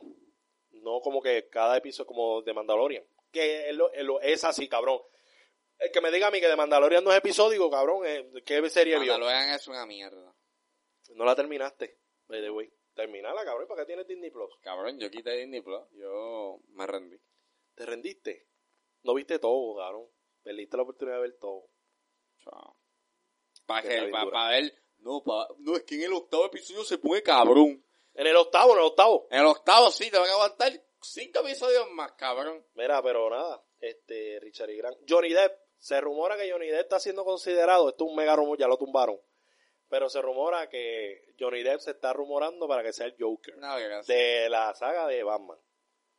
No como que cada episodio como de Mandalorian. Que es, lo- es lo- es así, cabrón. El que me diga a mí que de Mandalorian no es episódico, cabrón, eh, ¿qué serie vio? Mandalorian es una mierda. No la terminaste, by the way. Terminala, cabrón, ¿para qué tienes Disney Plus? Cabrón, yo quité Disney Plus. Yo me rendí. ¿Te rendiste? No viste todo, cabrón. Perdiste la oportunidad de ver todo. Chao. Para Que bien para. No, no, es que en el octavo episodio se pone cabrón. En el octavo, en el octavo. En el octavo sí, te van a aguantar cinco episodios más, cabrón. Mira, pero nada, este, Richard y Grant. Johnny Depp, se rumora que Johnny Depp está siendo considerado, esto es un mega rumor, ya lo tumbaron. Pero se rumora que Johnny Depp se está rumorando para que sea el Joker. No, De la saga de Batman.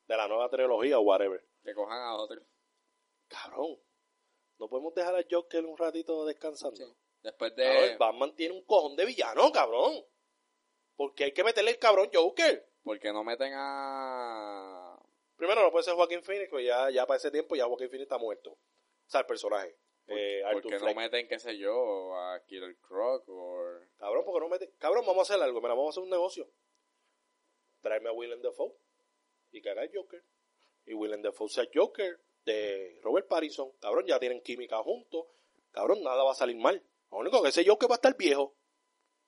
De la nueva trilogía o whatever. que cojan a otro. Cabrón. No podemos dejar al Joker un ratito descansando. Sí. Después de... el Batman tiene un cojón de villano, cabrón. Porque hay que meterle el cabrón Joker. Porque no meten a... Primero no puede ser Joaquín Phoenix, porque ya, ya para ese tiempo ya Joaquín Phoenix está muerto. O sea, el personaje. Eh, Arthur Porque no meten, qué sé yo, a Killer Croc o... Cabrón, porque no mete. Cabrón, vamos a hacer algo. Mira, vamos a hacer un negocio. Tráeme a Willem Dafoe y que haga el Joker. Y Willem Dafoe sea Joker de Robert Pattinson. Cabrón, ya tienen química juntos. Cabrón, nada va a salir mal. Lo único que ese Joker va a estar viejo.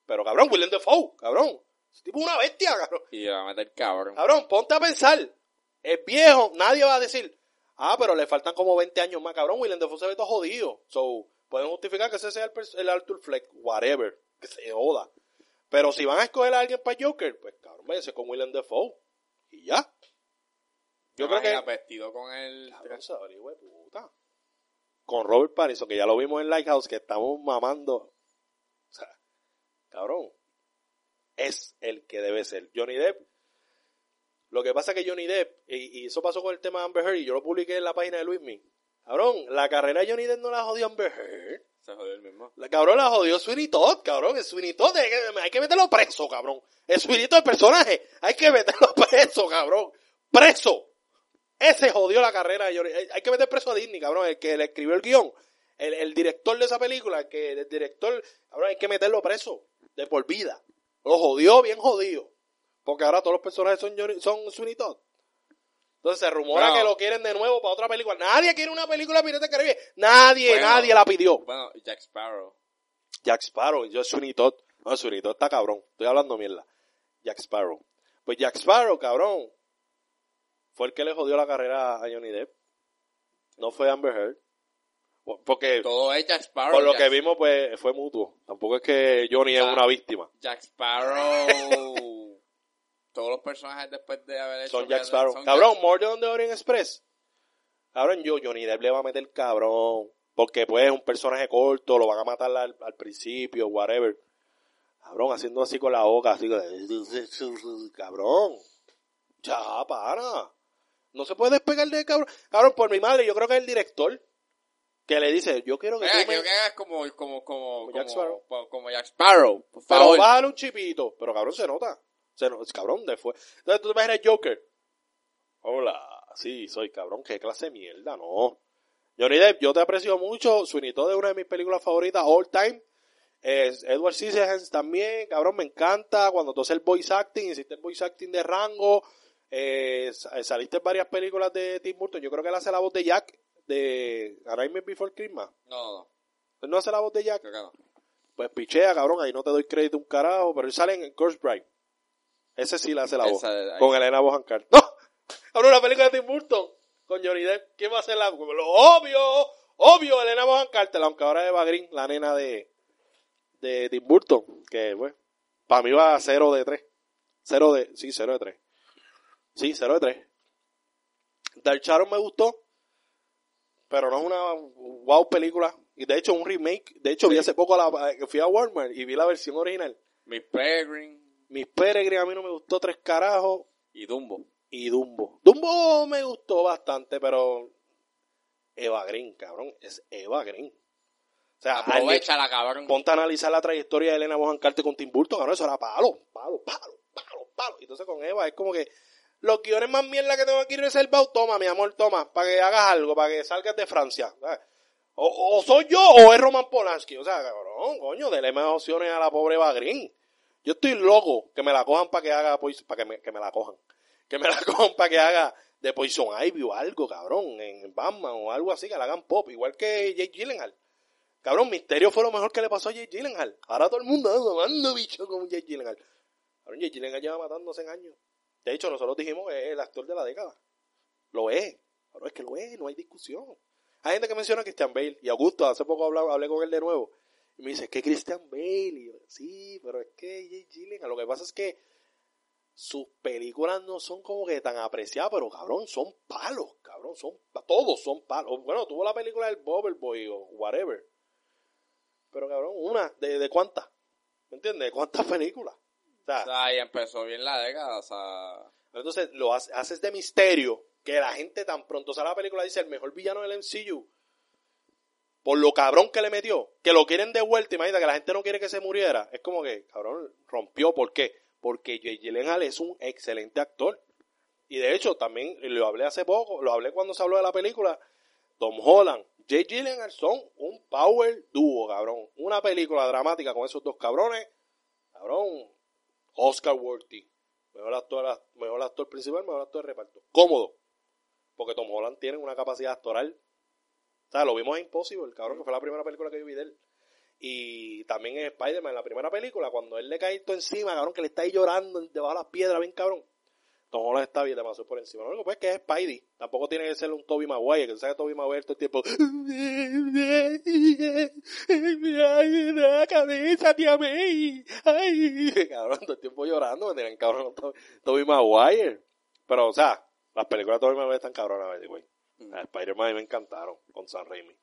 Pero cabrón, Willem Dafoe, cabrón. Ese tipo es una bestia, cabrón. Y va a meter cabrón. Cabrón, ponte a pensar. Es viejo, nadie va a decir. Ah, pero le faltan como 20 años más, cabrón. Willem Dafoe se ve todo jodido. So, pueden justificar que ese sea el, el Arthur Fleck, whatever. Que se joda. Pero si van a escoger a alguien para Joker, pues cabrón, váyase con Willem Dafoe. Y ya. Yo creo que. vestido con el... Cabrón, se puta. Con Robert Pattinson, que ya lo vimos en Lighthouse, que estamos mamando. O sea, cabrón. Es el que debe ser. Johnny Depp. Lo que pasa es que Johnny Depp, y, y eso pasó con el tema de Amber Heard, y yo lo publiqué en la página de Luismi. Cabrón, la carrera de Johnny Depp no la jodió Amber Heard. Se jodió el mismo. La cabrón la jodió Sweeney Todd, cabrón. El Sweeney Todd hay que, hay que meterlo preso, cabrón. El Sweeney Todd, el personaje, hay que meterlo preso, cabrón. Preso. Ese jodió la carrera de Johnny. Hay que meter preso a Disney, cabrón. El que le escribió el guion. El, el director de esa película, el que el director, cabrón, hay que meterlo preso. De por vida. Lo jodió bien jodido. Porque ahora todos los personajes son, Johnny- son Sweeney Todd. Entonces se rumora que lo quieren de nuevo para otra película. Nadie quiere una película del Caribe. Nadie, Bueno. nadie la pidió. Bueno, Jack Sparrow. Jack Sparrow, yo Sweeney Todd. No, Sweeney Todd está cabrón. Estoy hablando mierda. Jack Sparrow. Pues Jack Sparrow, cabrón, fue el que le jodió la carrera a Johnny Depp. No fue Amber Heard. Porque Todo es Jack Sparrow. por lo Jack, que vimos, pues fue mutuo. Tampoco es que Johnny es una víctima. Jack Sparrow. Todos los personajes después de haber hecho... Son Jack Sparrow. son Cabrón, Murder on the Orient Express. Cabrón, yo, Johnny Depp le va a meter cabrón. Porque pues es un personaje corto, lo van a matar al, al principio, whatever. Cabrón, haciendo así con la boca, así. Cabrón. Ya, para. No se puede despegar de cabrón. Cabrón, por mi madre, yo creo que es el director que le dice, yo quiero que tú me... que hagas como, como, como, Como Jack Sparrow. como- como Jack Sparrow, por Pero un chipito. Pero cabrón, se nota. Se nota. Cabrón, de fue. Entonces tú te imaginas Joker. Hola. Sí, soy cabrón. Qué clase de mierda, no. Johnny Depp, yo te aprecio mucho. Todd es una de mis películas favoritas all time. Es Edward Scissorhands también, cabrón, me encanta. Cuando tú haces el voice acting, hiciste el voice acting de rango. Eh, sa- saliste en varias películas de Tim Burton. Yo creo que él hace la voz de Jack de A Nightmare Before Christmas. No, no, Él no hace la voz de Jack. creo que no. Pues pichea, cabrón, ahí no te doy crédito un carajo, pero él sale en Curse Bride. Ese sí le hace la voz. Esa de ahí. Con Elena Bohan Carter. ¡No! Una película de Tim Burton. Con Johnny Depp. ¿Quién va a hacer la Lo obvio, obvio, Elena Bohan Carter, aunque ahora es Eva Green, la nena de, de Tim Burton. Que, bueno, para mí va a 0 de 3. 0 de, sí, 0 de 3. Sí, 0 de 3. Dark Shadow me gustó, pero no es una wow película. Y de hecho, un remake. De hecho, vi hace poco la, eh, fui a Walmart y vi la versión original. Miss Peregrine Mis Peregrine a mí no me gustó tres carajos. y Dumbo. Y Dumbo. Dumbo me gustó bastante, pero Eva Green, cabrón, es Eva Green. O sea, Aprovechala, cabrón. ponte a analizar la trayectoria de Elena Bohan Carter con Tim Burton, cabrón, eso era palo, palo, palo, palo, palo. Y entonces con Eva es como que los guiones más mierda que tengo aquí reservados, toma, mi amor, toma, para que hagas algo, para que salgas de Francia. O, o soy yo o es Roman Polanski. O sea, cabrón, coño, dele más opciones a la pobre Eva Green. Yo estoy loco que me la cojan para que haga, para que me, que me la cojan. Que me la cojan para que haga de Poison Ivy o algo, cabrón, en Batman o algo así, que la hagan pop, igual que Jake Gyllenhaal. Cabrón, Misterio fue lo mejor que le pasó a Jake Gyllenhaal. Ahora todo el mundo anda mamando bicho con Jake Gyllenhaal. Cabrón, Jake Gyllenhaal lleva matándose en años. De hecho, nosotros dijimos que es el actor de la década. Lo es. Pero es que lo es, no hay discusión. Hay gente que menciona a Christian Bale. Y Augusto, hace poco hablé, con él de nuevo. Y me dice, que Christian Bale. Y sí, pero es que Jake Gyllenhaal. Lo que pasa es que sus películas no son como que tan apreciadas, pero cabrón, son palos, cabrón, son todos son palos. Bueno, tuvo la película del Boy o whatever. Pero cabrón, una, ¿de, de cuántas? ¿Me entiendes? ¿De cuántas películas? O sea, O sea, ahí empezó bien la década, o sea... entonces lo hace- haces de misterio que la gente tan pronto sale la película dice el mejor villano del MCU. Por lo cabrón que le metió, que lo quieren de vuelta, imagínate que la gente no quiere que se muriera. Es como que, cabrón, rompió. ¿Por qué? Porque Jake Gyllenhaal es un excelente actor. Y de hecho, también lo hablé hace poco, lo hablé cuando se habló de la película. Tom Holland, Jake Gyllenhaal son un power dúo, cabrón. Una película dramática con esos dos cabrones, cabrón, Oscar worthy. Mejor actor, mejor actor principal, mejor actor de reparto. Cómodo. Porque Tom Holland tiene una capacidad actoral. O sea, lo vimos en Impossible, el cabrón, que fue la primera película que yo vi de él. Y también en Spider-Man, en la primera película, cuando él le cae todo encima, cabrón, que le está ahí llorando debajo de las piedras, bien cabrón. Holland está bien demasiado por encima. Lo único pues, es que es Spidey. Tampoco tiene que ser un Toby Maguire, que que Toby Maguire todo el tiempo. ¡Ay, la cabeza, tía May! ¡Ay! Cabrón, todo el tiempo llorando, me tienen cabrón Toby, Maguire. Pero, o sea, las películas de Toby Maguire están cabronas, güey. Las Spider-Man a mí me encantaron con San Raimi.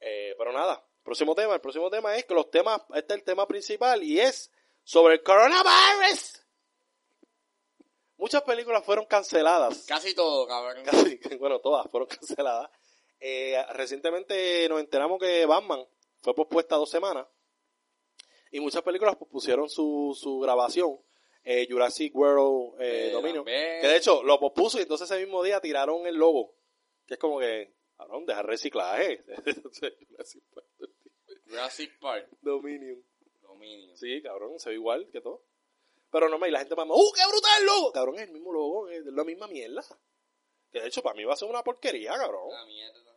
Eh, pero nada, próximo tema. El próximo tema es que los temas, este es el tema principal y es sobre el coronavirus. Muchas películas fueron canceladas. Casi todo, cabrón. Casi, bueno, todas fueron canceladas. Eh, recientemente nos enteramos que Batman fue pospuesta dos semanas y muchas películas pospusieron su, su grabación. Eh, Jurassic World eh, Eh, Dominion. Que de hecho lo pospuso y entonces ese mismo día tiraron el logo. Que es como que, cabrón, dejar reciclaje. Jurassic Park. Dominion. Dominio. Sí, cabrón, se ve igual que todo. Pero no me, y la gente mama, ¡uh, qué brutal el logo! Cabrón, es el mismo logo, es la misma mierda. Que de hecho para mí va a ser una porquería, cabrón. Una mierda.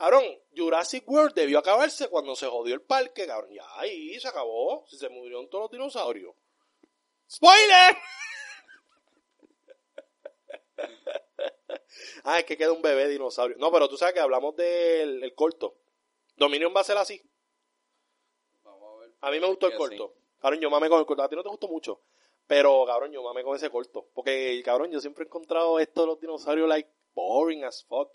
Cabrón, Jurassic World debió acabarse cuando se jodió el parque, cabrón. Ya ahí se acabó. Si se murieron todos los dinosaurios. ¡Spoiler! ah, es que queda un bebé dinosaurio. No, pero tú sabes que hablamos del el corto. Dominion va a ser así. Vamos a ver. A mí me gustó el corto. Cabrón, yo mame con el corto. A ti no te gustó mucho. Pero, cabrón, yo mame con ese corto. Porque, cabrón, yo siempre he encontrado esto de los dinosaurios, like, boring as fuck.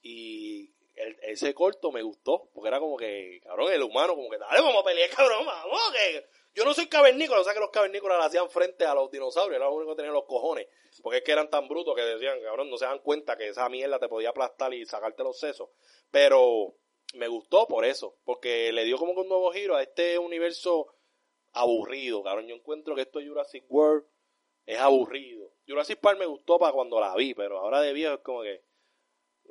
Y ese corto me gustó. Porque era como que, cabrón, el humano, como que, dale, vamos a pelear, cabrón, vamos. Que... Yo no soy cavernícola. O sea que los cavernícolas le hacían frente a los dinosaurios. Era lo único que tenían los cojones. Porque es que eran tan brutos que decían, cabrón, no se dan cuenta que esa mierda te podía aplastar y sacarte los sesos. Pero me gustó por eso. Porque le dio como que un nuevo giro a este universo aburrido, cabrón. Yo encuentro que esto de Jurassic World es aburrido. Jurassic Park me gustó para cuando la vi, pero ahora de viejo es como que,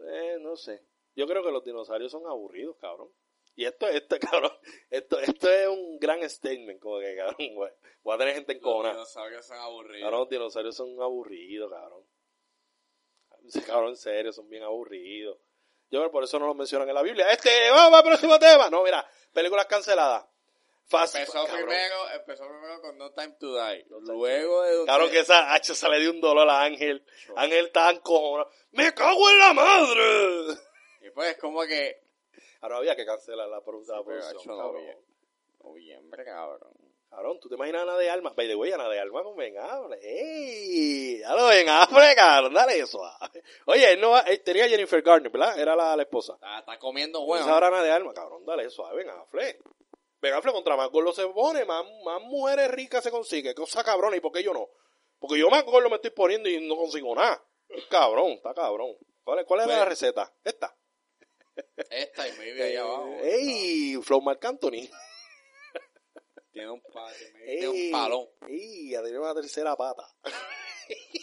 eh, no sé. Yo creo que los dinosaurios son aburridos, cabrón. Y esto, esto, cabrón, esto, esto es un gran statement, como que, cabrón, güey, voy a tener gente en Los dinosaurios son aburridos. Cabrón, los dinosaurios son aburridos, cabrón. Cabrón, en serio, son bien aburridos. Yo creo que por eso no los mencionan en la Biblia. Este, vamos al próximo tema. No, mira, películas canceladas. Fast, Empezó cabrón. primero, empezó primero con No Time to Die. Luego de Cabrón, que esa H se le dio un dolor a Ángel. Ángel está cojones. ¡Me cago en la madre! Y pues como que Ahora había que cancelar la, produ- la producción, cabrón. noviembre, cabrón. Cabrón, ¿tú te imaginas Ana de Alma? By the way, Ana de Alma con Ben Affleck. ¡Ey! Ya lo Ben Affleck, cabrón, dale eso. Oye, él no va, él tenía Jennifer Garner, ¿verdad? Era la, la esposa. Está, está comiendo Esa bueno. ahora Ana de Alma, cabrón, dale eso a Ben Affleck. Ben Affleck contra más gordo se pone, más, más mujeres ricas se consigue. Cosa cabrona, ¿y por qué yo no? Porque yo más gordo me estoy poniendo y no consigo nada. Es cabrón, está cabrón. ¿Cuál, es- cuál era Pues- la receta? Esta. Esta y maybe ahí abajo. ¡Ey! Flow Marc Anthony. Tiene un, pa- tiene un ¡Ey! palón. ¡Ey! Ya tiene una tercera pata.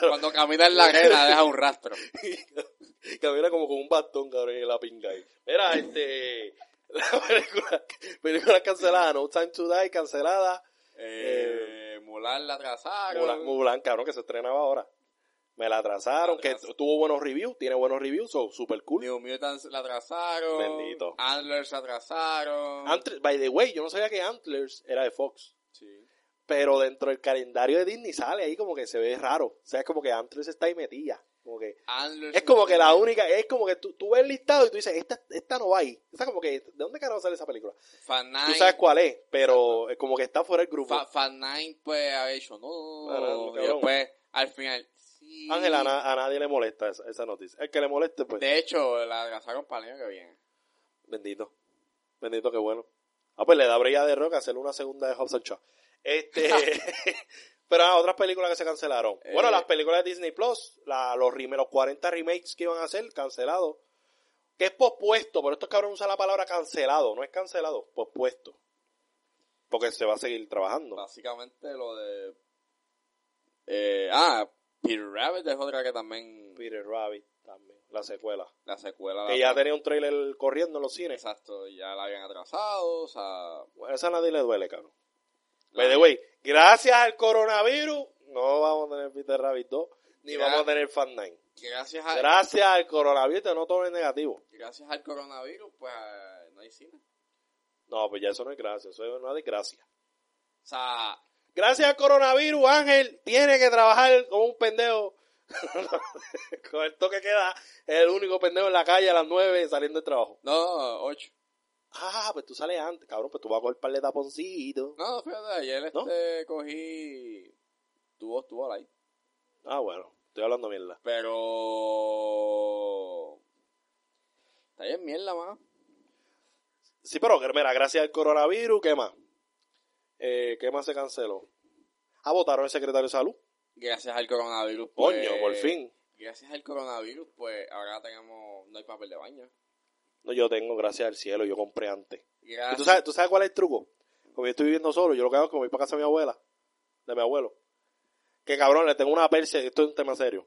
Cuando camina en la arena deja un rastro. Camina como con un bastón, cabrón, en la pinga ahí. Mira, este... La película, película cancelada, No Time to Die, cancelada. Eh, Mulan la atrasaron. Mulan, Mulan, cabrón, que se estrenaba ahora. Me la atrasaron, que tuvo buenos reviews, tiene buenos reviews, so, super cool. New Mutants la atrasaron. Bendito. Antlers la atrasaron. By the way, yo no sabía que Antlers era de Fox. Sí. Pero dentro del calendario de Disney sale ahí como que se ve raro. O sea, es como que Antlers está ahí metida. Como que, es como que la única, es como que tú, tú ves el listado y tú dices, esta, esta no va ahí. O sea, como que, ¿de dónde carajo sale esa película? Fan Tú Nine. sabes cuál es, pero es como que está fuera del grupo. Fa- Fan Nine, pues, ha hecho no. No, y después, al final, sí. Ángel, a, na- a nadie le molesta esa, esa noticia. El que le moleste, pues, De hecho, la para el año que viene. bendito. Bendito, qué bueno. Ah, pues le da brilla de roca hacerle una segunda de Hobbs and Shaw. Este, pero ah, otras películas que se cancelaron. Eh. Bueno, las películas de Disney Plus, la, los, los 40 remakes que iban a hacer, cancelados. Que es pospuesto, pero estos cabrones usan la palabra cancelado, no es cancelado, pospuesto. Porque se va a seguir trabajando. Básicamente lo de... Eh, ah, Peter Rabbit es otra que también... Peter Rabbit también, la secuela. La secuela... Que ya tenía un trailer corriendo en los cines. Exacto, ya la habían atrasado, o sea... Bueno, esa a nadie le duele, cabrón. By the way, gracias al coronavirus, no vamos a tener Peter Rabbit 2, ni vamos a tener Fan 9. Gracias, a, Gracias al coronavirus, no todo es negativo. gracias al coronavirus, pues no hay cine. No, pues ya eso no es gracia, eso es una desgracia. O sea, Gracias al coronavirus, Ángel tiene que trabajar como un pendejo. Con el toque que da, es el único pendejo en la calle a las 9 saliendo del trabajo. no, ocho. Ah, pues tú sales antes, cabrón, pues tú vas a coger de taponcitos. No, fíjate, ayer ¿No? este cogí... Tuvo, tuvo light. Ah, bueno, estoy hablando mierda. Pero... Está bien mierda, más. Sí, pero mira, gracias al coronavirus, ¿qué más? Eh, ¿Qué más se canceló? Ah, votaron el secretario de salud. Gracias al coronavirus, pues... Coño, por fin. Gracias al coronavirus, pues ahora tenemos... No hay papel de baño. No, yo tengo, gracias al cielo, yo compré antes. ¿Y tú sabes, tú sabes cuál es el truco? Como yo estoy viviendo solo, yo lo que hago es que me voy para casa de mi abuela, de mi abuelo. Que cabrón, le tengo una persia, esto es un tema serio.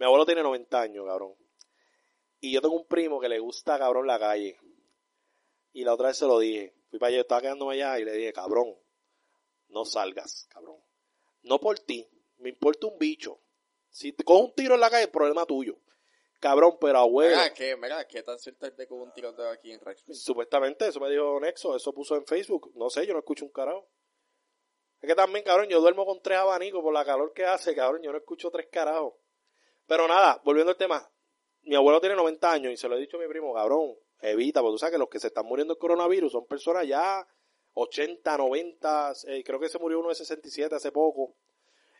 Mi abuelo tiene 90 años, cabrón. Y yo tengo un primo que le gusta, cabrón, la calle. Y la otra vez se lo dije. Fui para allá, estaba quedándome allá y le dije, cabrón, no salgas, cabrón. No por ti, me importa un bicho. Si te coges un tiro en la calle, es problema tuyo. Cabrón, pero abuelo. Mira, ¿qué, mira, ¿qué tan cierto es de que hubo un tiroteo aquí en Rexville? Supuestamente, eso me dijo Nexo, eso puso en Facebook. No sé, yo no escucho un carajo. Es que también, cabrón, yo duermo con tres abanicos por la calor que hace, cabrón, yo no escucho tres carajos. Pero nada, volviendo al tema, mi abuelo tiene 90 años y se lo he dicho a mi primo, cabrón, evita, porque tú sabes que los que se están muriendo del coronavirus son personas ya 80, 90, eh, creo que se murió uno de 67 hace poco.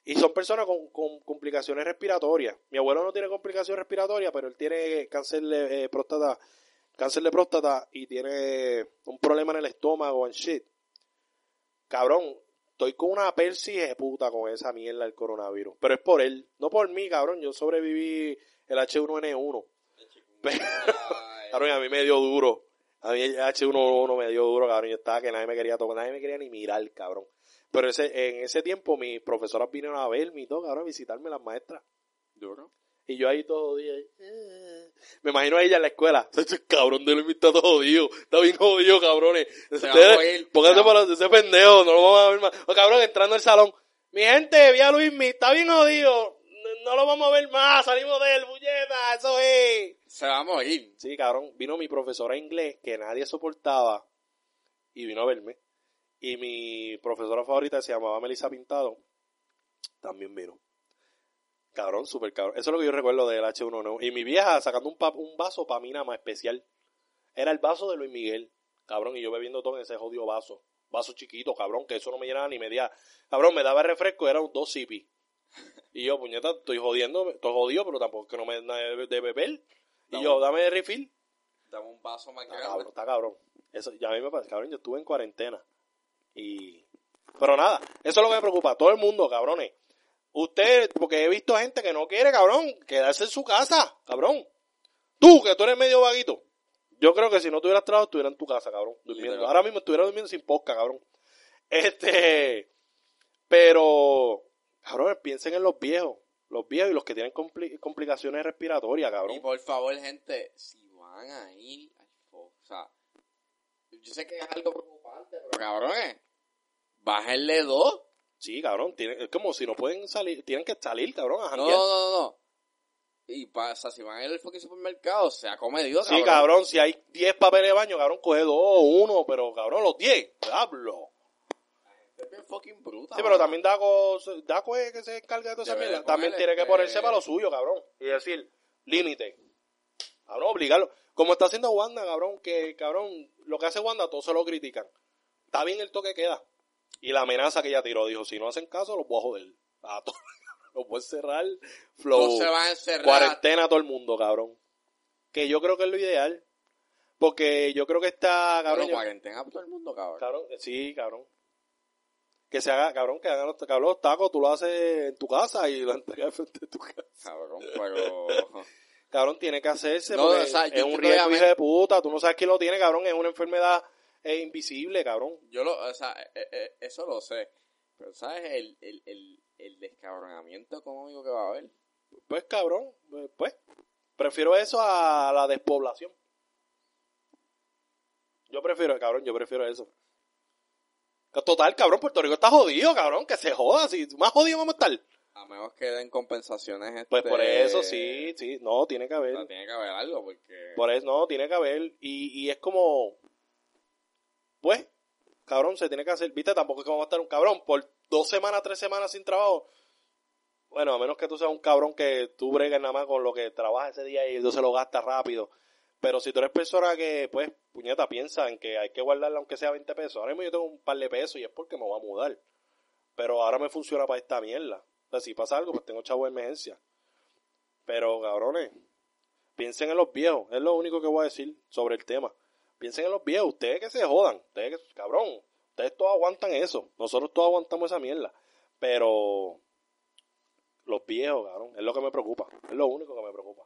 Y son personas con, con complicaciones respiratorias. Mi abuelo no tiene complicaciones respiratorias, pero él tiene cáncer de eh, próstata, cáncer de próstata y tiene un problema en el estómago shit. Cabrón, estoy con una persis de puta con esa mierda del coronavirus. Pero es por él, no por mí, cabrón. Yo sobreviví el H1N1. Cabrón, y a mí me dio duro. A mí el H1N1 me dio duro, cabrón. Yo estaba que nadie me quería tocar, nadie me quería ni mirar, cabrón. Pero ese, en ese tiempo mis profesoras vinieron a verme y todo, cabrón, a visitarme las maestras. Duro. Y yo ahí todo día, eh, Me imagino a ella en la escuela. Cabrón de Luis está todo jodido. Está bien jodido, cabrones. Ustedes, pónganse para ese pendejo, no lo vamos a ver más. O cabrón, entrando al salón. Mi gente, vi a Luis está bien jodido. No, no lo vamos a ver más, salimos de él, bulleta, eso es. Se va a morir. Sí, cabrón, vino mi profesora de inglés que nadie soportaba y vino a verme. Y mi profesora favorita se llamaba Melissa Pintado, también vino. Cabrón, súper cabrón. Eso es lo que yo recuerdo del H1N1. Y mi vieja sacando un, pa- un vaso para mí nada más especial. Era el vaso de Luis Miguel. Cabrón, y yo bebiendo todo en ese jodido vaso. Vaso chiquito, cabrón, que eso no me llenaba ni media. Cabrón, me daba refresco, era un dos sipi. Y yo, puñeta, estoy jodiendo, estoy jodido, pero tampoco es que no me de, de beber. Y yo, dame el refill. Dame un vaso más Está cabrón, está cabrón. Eso, ya a mí me pasa, cabrón, yo estuve en cuarentena. Y... Pero nada, eso es lo que me preocupa. Todo el mundo, cabrones. Usted, porque he visto gente que no quiere, cabrón, quedarse en su casa, cabrón. Tú, que tú eres medio vaguito. Yo creo que si no tuvieras trabajo, estuviera en tu casa, cabrón, durmiendo. Literal. Ahora mismo estuviera durmiendo sin posca, cabrón. Este, pero, cabrón, piensen en los viejos. Los viejos y los que tienen compli- complicaciones respiratorias, Y cabrón. por favor, gente, si van a ir o sea, yo sé que es algo pero cabrones, bájenle dos. Sí, cabrón, tiene- es como si no pueden salir, tienen que salir, cabrón, a No, no, no, no. Y pasa, si van a ir al fucking supermercado, sea comedido, Sí, cabrón, si hay 10 papeles de baño, cabrón, coge dos o uno, pero cabrón, los 10, diablo. Es bien fucking bruta. Sí, pero también Daco, Daco es que se encarga de toda esa mierda. También tiene que ponerse para lo suyo, cabrón. Y decir, límite. Cabrón, obligarlo. Como está haciendo Wanda, cabrón, que, cabrón, lo que hace Wanda, todos se lo critican. Está bien el toque que da. Y la amenaza que ella tiró, dijo, si no hacen caso, los voy a joder. A todos. los voy a encerrar. Flow. No se van a encerrar. Cuarentena a todo el mundo, cabrón. Que yo creo que es lo ideal. Porque yo creo que está, cabrón. Yo- cuarentena a todo el mundo, cabrón. cabrón, sí, cabrón. Que se haga, cabrón, que hagan los, cabrón, los tacos, tú lo haces en tu casa y lo entregas frente de tu casa. Cabrón, pero... Cabrón, tiene que hacerse No, porque o sea, es un riesgo, hijo de puta. Tú no sabes quién lo tiene, cabrón. Es una enfermedad eh, invisible, cabrón. Yo lo, o sea, eh, eh, eso lo sé. Pero, ¿sabes? El, el, el, el descabronamiento económico que va a haber. Pues, cabrón, pues, pues, prefiero eso a la despoblación. Yo prefiero, cabrón, yo prefiero eso. Total, cabrón, Puerto Rico está jodido, cabrón, que se joda. Si más jodido vamos a estar. A menos que den compensaciones. Pues este, por eso sí, sí, no, tiene que o haber. sea, tiene que haber algo, porque... Por eso, no, tiene que haber. Y, y es como, pues, cabrón, se tiene que hacer. Viste, tampoco es que vamos a estar un cabrón por dos semanas, tres semanas sin trabajo. Bueno, a menos que tú seas un cabrón que tú bregues nada más con lo que trabajas ese día y entonces lo gastas rápido. Pero si tú eres persona que, pues, puñeta, piensa en que hay que guardarle aunque sea 20 pesos. Ahora mismo yo tengo un par de pesos y es porque me voy a mudar. Pero ahora me funciona para esta mierda. O sea, si pasa algo, pues tengo chavo de emergencia. Pero, cabrones, piensen en los viejos. Es lo único que voy a decir sobre el tema. Piensen en los viejos. Ustedes que se jodan. Ustedes que, cabrón. Ustedes todos aguantan eso. Nosotros todos aguantamos esa mierda. Pero los viejos, cabrón, es lo que me preocupa. Es lo único que me preocupa.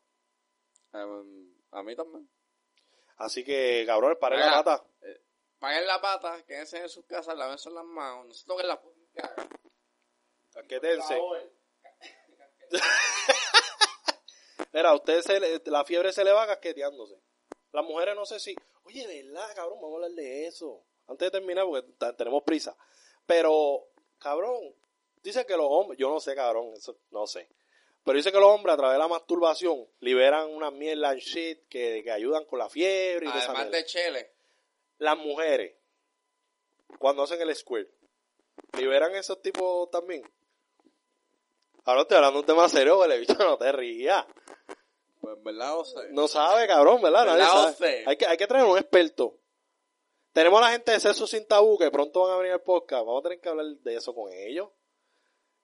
em, a mí también. Así que, cabrones, paren la pata. Paguen la pata, quédense en sus casas, lávense las manos, no se toquen la. Por favor. Mira, a ustedes se le- la fiebre se le va casqueteándose. Las mujeres no sé si... Oye, ¿verdad, cabrón? Vamos a hablar de eso. Antes de terminar, porque tenemos prisa. Pero, cabrón, dice que los hombres... Yo no sé, cabrón, eso no sé. Pero dice que los hombres a través de la masturbación liberan una mierda en shit que, que ayudan con la fiebre y Además de chele, Las mujeres, cuando hacen el squirt, liberan esos tipos también. Ahora estoy hablando de un tema serio, güey, bicho, no te rías. Pues verdad no sé. No sabe, cabrón, ¿verdad? Nadie ¿Verdad o sabe. sé? Hay que, hay que traer un experto. Tenemos a la gente de Sexo Sin Tabú que pronto van a venir al podcast. Vamos a tener que hablar de eso con ellos.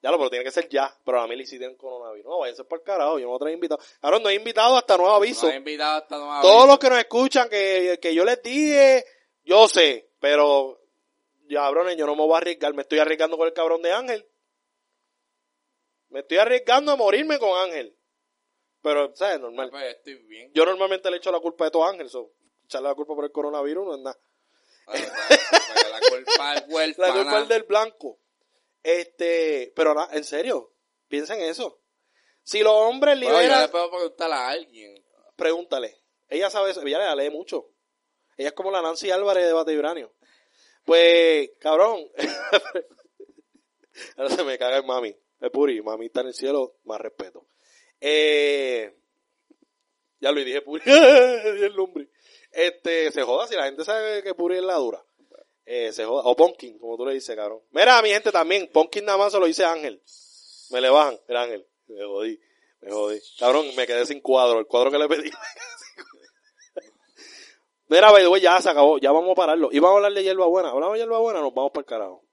Ya lo, pero tiene que ser ya. Pero a mí le hicieron coronavirus. No, váyanse por carajo. Yo no traigo invitado. Cabrón, no he invitado hasta nuevo aviso. Nos ha invitado hasta nueva Todos aviso. los que nos escuchan, que, que yo les dije, yo sé. Pero, ya, cabrones, yo no me voy a arriesgar. Me estoy arriesgando con el cabrón de Ángel. Me estoy arriesgando a morirme con Ángel. Pero, ¿sabes? Normal. Pues, estoy bien. Yo normalmente le echo la culpa de todo a Ángel, so, echarle la culpa por el coronavirus no es nada. La culpa es La huérfana. culpa es del blanco. Este, pero nada, en serio, piensa en eso. Si los hombres Bueno, yo liberan, le a alguien. pregúntale. Ella sabe, eso, ella la lee mucho. Ella es como la Nancy Álvarez de Bate Vibranio. Pues, cabrón. Ahora se me caga el mami. El puri, mami está en el cielo, más respeto. Eh, ya lo dije puri. Dije el nombre. Este, se joda si la gente sabe que puri es la dura. Eh, se joda. O Pumpkin, como tú le dices, cabrón. Mira, mi gente también. Pumpkin nada más se lo dice Ángel. Me le bajan. Era Ángel. Me jodí. Me jodí. Cabrón, me quedé sin cuadro. El cuadro que le pedí. Mira, way, ya se acabó. Ya vamos a pararlo. Y vamos a hablar de hierba buena. ¿Hablamos de hierba buena? Nos vamos para el carajo.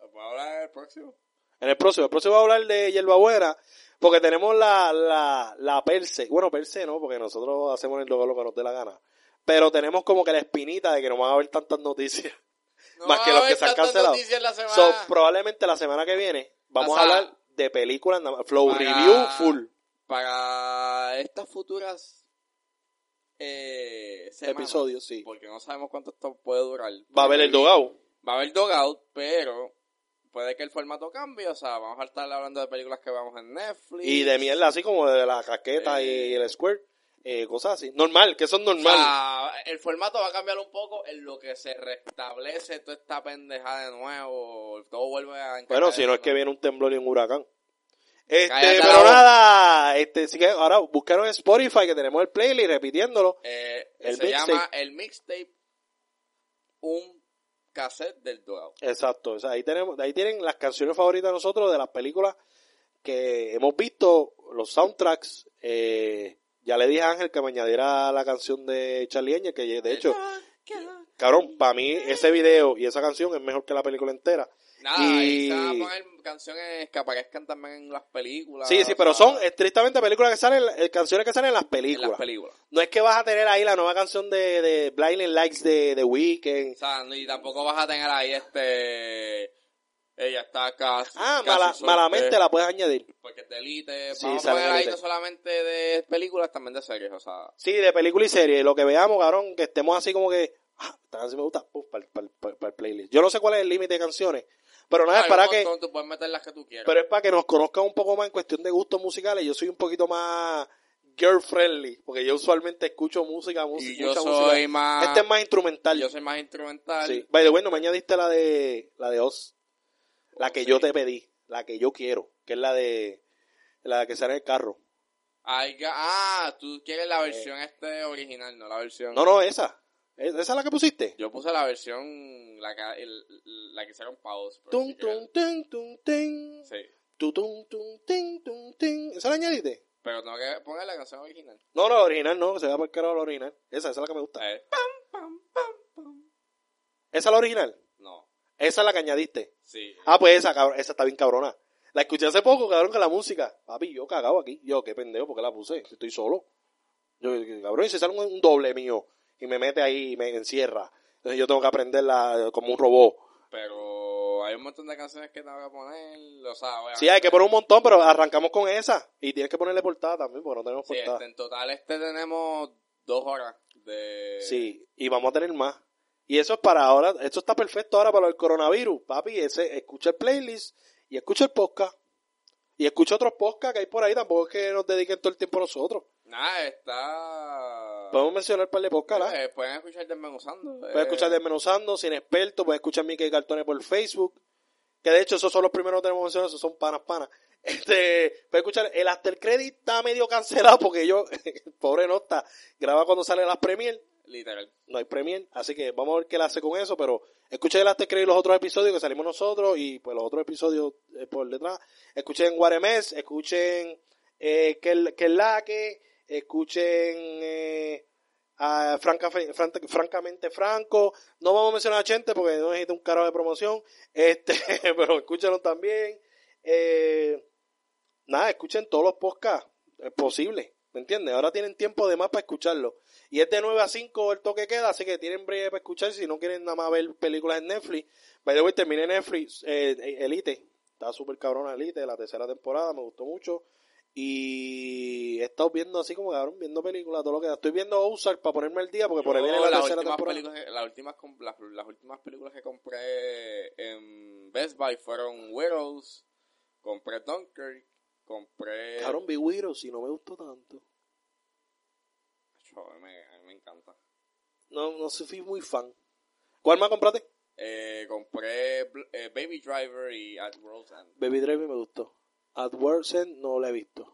¿Vamos a hablar el próximo? En el próximo. El próximo va a hablar de hierba buena. Porque tenemos la, la, la perse. Bueno, perse no, porque nosotros hacemos el lo que nos dé la gana. Pero tenemos como que la espinita de que no van a haber tantas noticias. No Más que los que se han cancelado. la. So, probablemente la semana que viene vamos O sea, a hablar de películas, flow para- review full. Para estas futuras eh, semanas, Episodios, sí. Porque no sabemos cuánto esto puede durar. Va a haber el dogao. Va a haber dogout, pero puede que el formato cambie. O sea, vamos a estar hablando de películas que vamos en Netflix. Y de mierda así como de la casqueta y Eh. el square. Eh, cosas así. Normal, que eso es O normal. sea, el formato va a cambiar un poco en lo que se restablece toda esta pendeja de nuevo. Todo vuelve a Bueno, si no es que viene un temblor y un huracán. Este, Cállate pero nada, este, así que ahora buscaron en Spotify que tenemos el playlist repitiéndolo. Eh, El se mixtape. llama el mixtape un cassette del dogout. Exacto, o sea, ahí tenemos, ahí tienen las canciones favoritas de nosotros de las películas que hemos visto, los soundtracks. Eh, ya le dije a Ángel que me añadiera la canción de Charlie Angel, que de hecho, cabrón, para mí ese video y esa canción es mejor que la película entera. Nada, Y- ahí se van a poner canciones que aparezcan también en las películas. Sí, sí, pero sea, son estrictamente películas que salen, eh, canciones que salen en las en películas. las películas. No es que vas a tener ahí la nueva canción de, de Blinding Lights de The Weeknd. O sea, y tampoco vas a tener ahí este... Ella está casi... Ah, casi mala, soltera, malamente la puedes añadir. Porque es de Elite. Sí, Vamos a poner ahí no solamente de películas, también de series, o sea... Sí, de película y serie. Lo que veamos, cabrón, que estemos así como que, ah, esta canción me gusta, para el playlist. Yo no sé cuál es el límite de canciones, pero nada, es para un que, Tú puedes meter las que tú quieras. pero es para que nos conozcan un poco más en cuestión de gustos musicales. Yo soy un poquito más girl friendly, porque yo usualmente escucho música, música, y yo soy música. más... Este es más instrumental. Yo soy más instrumental. Sí. By the way, no me añadiste la de, la de Oz. La que Sí. yo te pedí, la que yo quiero, que es la de, la que sale en el carro. Ay, ah, tú quieres la versión este original, no la versión... Eh. No, no, esa. ¿Es- ¿Esa es la que pusiste? Yo puse la versión, la que, el- la que hicieron paus. Tum, tum, tum, tum, tum. Sí, Tu, tum, tum, tum, tum, tum. ¿Esa la añadiste? pero tengo que poner la canción original. No, la original no, se va por carajo la original. Esa, esa es la que me gusta. Eh, pam, pam, pam, pam. ¿Esa es la original? No, Esa es la que añadiste. sí. Ah, pues esa, cabrón, esa está bien cabrona. La escuché hace poco, cabrón, con la música. Papi, yo cagado aquí. Yo, qué pendejo, porque la puse. Si Estoy solo. Yo, cabrón, y si sale un, un doble mío y me mete ahí y me encierra. Entonces yo tengo que aprenderla como un robot. Pero hay un montón de canciones que tengo que poner, o sea, obviamente- Sí, hay que poner un montón, pero arrancamos con esa. Y tienes que ponerle portada también, porque no tenemos Sí, portada. este, en total este tenemos dos horas de... Sí, y vamos a tener más. Y eso es para ahora, esto está perfecto ahora para el coronavirus, papi, ese, escucha el playlist y escucha el podcast. Y escucha otros podcasts que hay por ahí, tampoco es que nos dediquen todo el tiempo a nosotros. Nada, está... Podemos mencionar un par de podcasts. Eh, pueden escuchar Desmenuzando. Puedes escuchar Desmenuzando, Sin Experto, puedes escuchar Mickey Cartones por Facebook. Que de hecho esos son los primeros que tenemos mencionados, esos son panas panas. Este, puedes escuchar, el After Credit está medio cancelado porque yo, pobre no está, graba cuando salen las premier, Literal. no hay premier, así que vamos a ver qué le hace con eso, pero escuchen el After Credit los otros episodios que salimos nosotros y pues los otros episodios eh, por detrás. Escuchen Guaremes, escuchen eh, que, que la que, escuchen eh, a Franca- Fran- francamente Franco. No vamos a mencionar a Chente porque no necesita un carajo de promoción, este, pero escúchenlo también. Eh, nada, escuchen todos los podcasts, es posible, ¿me entiendes? Ahora tienen tiempo de más para escucharlo. Y es de 9 a 5 el toque queda, así que tienen breve para escuchar si no quieren nada más ver películas en Netflix. By the way, terminé Netflix, eh, Elite, está súper cabrona Elite, la tercera temporada, me gustó mucho. Y he estado viendo así como cabrón, viendo películas, todo lo que da. Estoy viendo Ozark para ponerme el día porque por ahí viene la las tercera temporada. las últimas las, las últimas películas que compré en Best Buy fueron Widows, compré Dunkirk, compré Cabrón, vi Widows y no me gustó tanto. mí me, a mí me encanta. No, no soy fui muy fan. ¿Cuál más compraste? Eh, compré eh, Baby Driver y At World's End. Baby Driver me gustó. End no la he visto.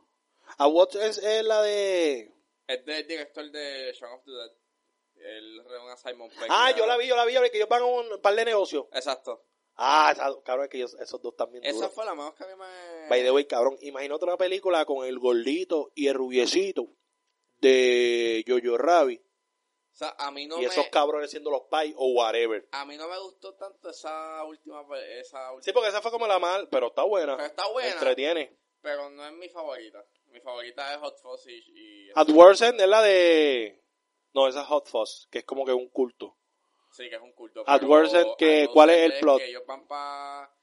¿A What es, la de...? Es del director de Shaun of the Dead. El reúne a Simon Pegg. Ah, yo la vi, yo la vi, que ellos van a un par de negocios. Exacto. Ah, esa- cabrón, es que ellos- esos dos también Esa duros. fue la mejor que a mí me... By the way, cabrón, imagínate una película con el gordito y el rubiecito de Jojo Rabbit O sea, a mí no y me... esos cabrones siendo los pais o whatever. A mí no me gustó tanto esa última... Esa Sí, porque esa fue como la mal, pero está buena. Pero está buena. Entretiene. pero no es mi favorita. Mi favorita es Hot Fuzz y... y- At End es la de... No, esa es Hot Fuzz, que es como que un culto. Sí, que es un culto. At End, que- ¿cuál es el plot? Que ellos van pa...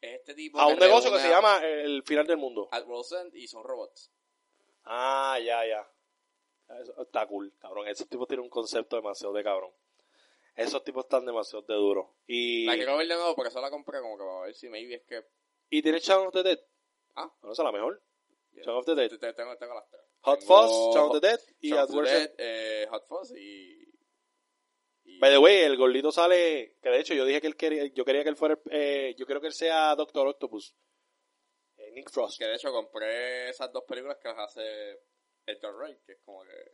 Este tipo A un negocio que se llama El Final del Mundo. At End y son robots. Ah, ya, ya. Está cool, cabrón. Esos tipos tienen un concepto demasiado de cabrón. Esos tipos están demasiado de duros. Y, La quiero ver de nuevo porque eso la compré como que para ver si maybe es que... y tiene Shaun of the Dead. Ah. No, esa es la mejor. Shaun of the Dead. Te- te- Tengo, tengo las tres. Hot Tengo Fuzz, Shaun of the Dead y At of the Dead, eh, Hot Fuzz y... y- By the way, el gordito sale, que de hecho yo dije que él quería, yo quería que él fuera, eh, yo quiero que él sea Doctor Octopus. Eh, Nick Frost. Que de hecho compré esas dos películas que las hace Edgar Wright, que es como que...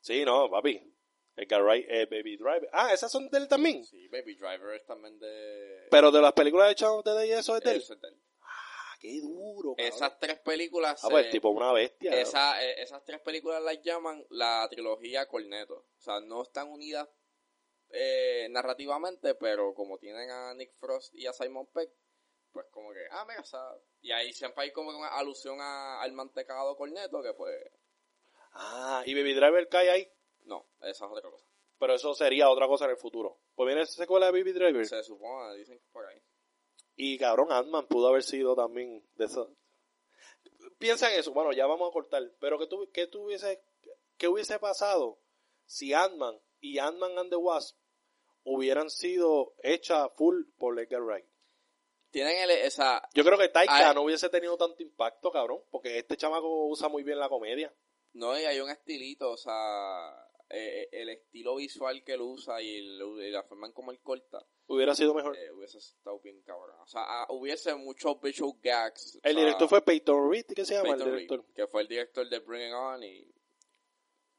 Sí, no, papi. Edgar Wright, eh, Baby Driver. Ah, esas son de él también. Sí, Baby Driver es también de... Pero de las películas de Shaun of the Dead y eso es de él. Eso es de él. Ah, qué duro. cabrón. Esas tres películas... Ah, pues se- tipo una bestia. esa- eh, esas tres películas las llaman la trilogía Corneto. O sea, no están unidas eh, narrativamente, pero como tienen a Nick Frost y a Simon Peck, pues como que, ah, mira, o sea, y ahí siempre hay como una alusión a- al mantecado Corneto, que pues, Ah, y Baby Driver cae ahí. no, esa es otra cosa. Pero eso sería otra cosa en el futuro. Pues viene esa secuela de Baby Driver. Se supone, dicen que por ahí. Y cabrón, Ant-Man pudo haber sido también de eso. Piensa en eso. Bueno, ya vamos a cortar. Pero que tu, que tuviese, qué hubiese pasado si Ant-Man y Ant-Man and the Wasp hubieran sido hechas full por Edgar Wright. Tienen el, esa, Yo creo que Taika Ay. no hubiese tenido tanto impacto, cabrón, porque este chamaco usa muy bien la comedia. No, y hay un estilito, o sea, eh, el estilo visual que él usa y, el- y la forma en cómo él corta, Hubiera sido mejor. eh, hubiese estado bien cabrón. O sea, ah, hubiese muchos visual gags. el sea, director fue Peyton Reed, ¿qué se llama Peyton el Reed, director? que fue el director de Bring It On y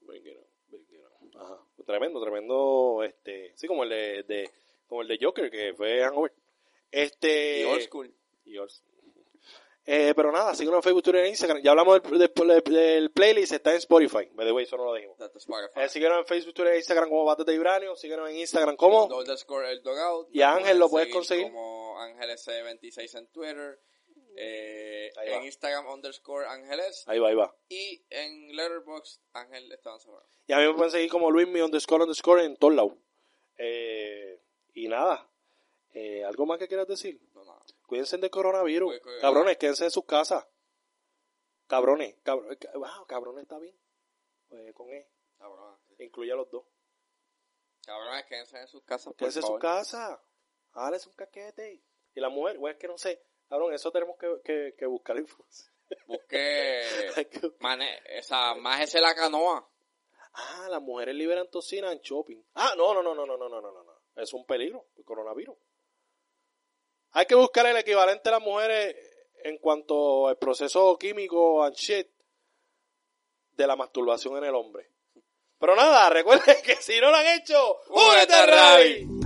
Bring it on, bring it on. Ajá. Tremendo, tremendo, este, sí, como el de, de- como el de Joker, que fue Hangover. Este, y Old School. y Old School. Eh, pero nada, síguenos en Facebook, Twitter e Instagram. Ya hablamos del, del- del playlist, está en Spotify. By the way, eso no lo dijimos. Eh, síguenos en Facebook, Twitter e Instagram como Bates de Vibranio. Síguenos en Instagram como... The underscore el dogout. Y a Ángel lo puedes seguir conseguir. Como Ángeles C26 en Twitter. Eh, en. Instagram underscore Ángeles. Ahí va, ahí va. Y en Letterboxd Ángel Esteban Zamora. Y a mí me pueden seguir como Luismi underscore underscore en todos lados. Eh, y nada, eh, ¿algo más que quieras decir? Cuídense del coronavirus. Cabrones, quédense en sus casas. Cabrones, cabrones, wow, cabrones está bien. Pues con E, Cabrón. incluye a los dos. Cabrones, quédense en sus casas, Quédense en sus casas. Hágales un caquete. Y la mujer, bueno, es que no sé. Cabrón, eso tenemos que, que, que buscar información. Busque... Mane esa, májese la canoa. ah, las mujeres liberan toxina en shopping. Ah, no, no, no, no, no, no, no, no, no. no. Es un peligro, el coronavirus. Hay que buscar el equivalente a las mujeres en cuanto al proceso químico and shit de la masturbación en el hombre. Pero nada, recuerden que si no lo han hecho, ¡Únete. Ravi!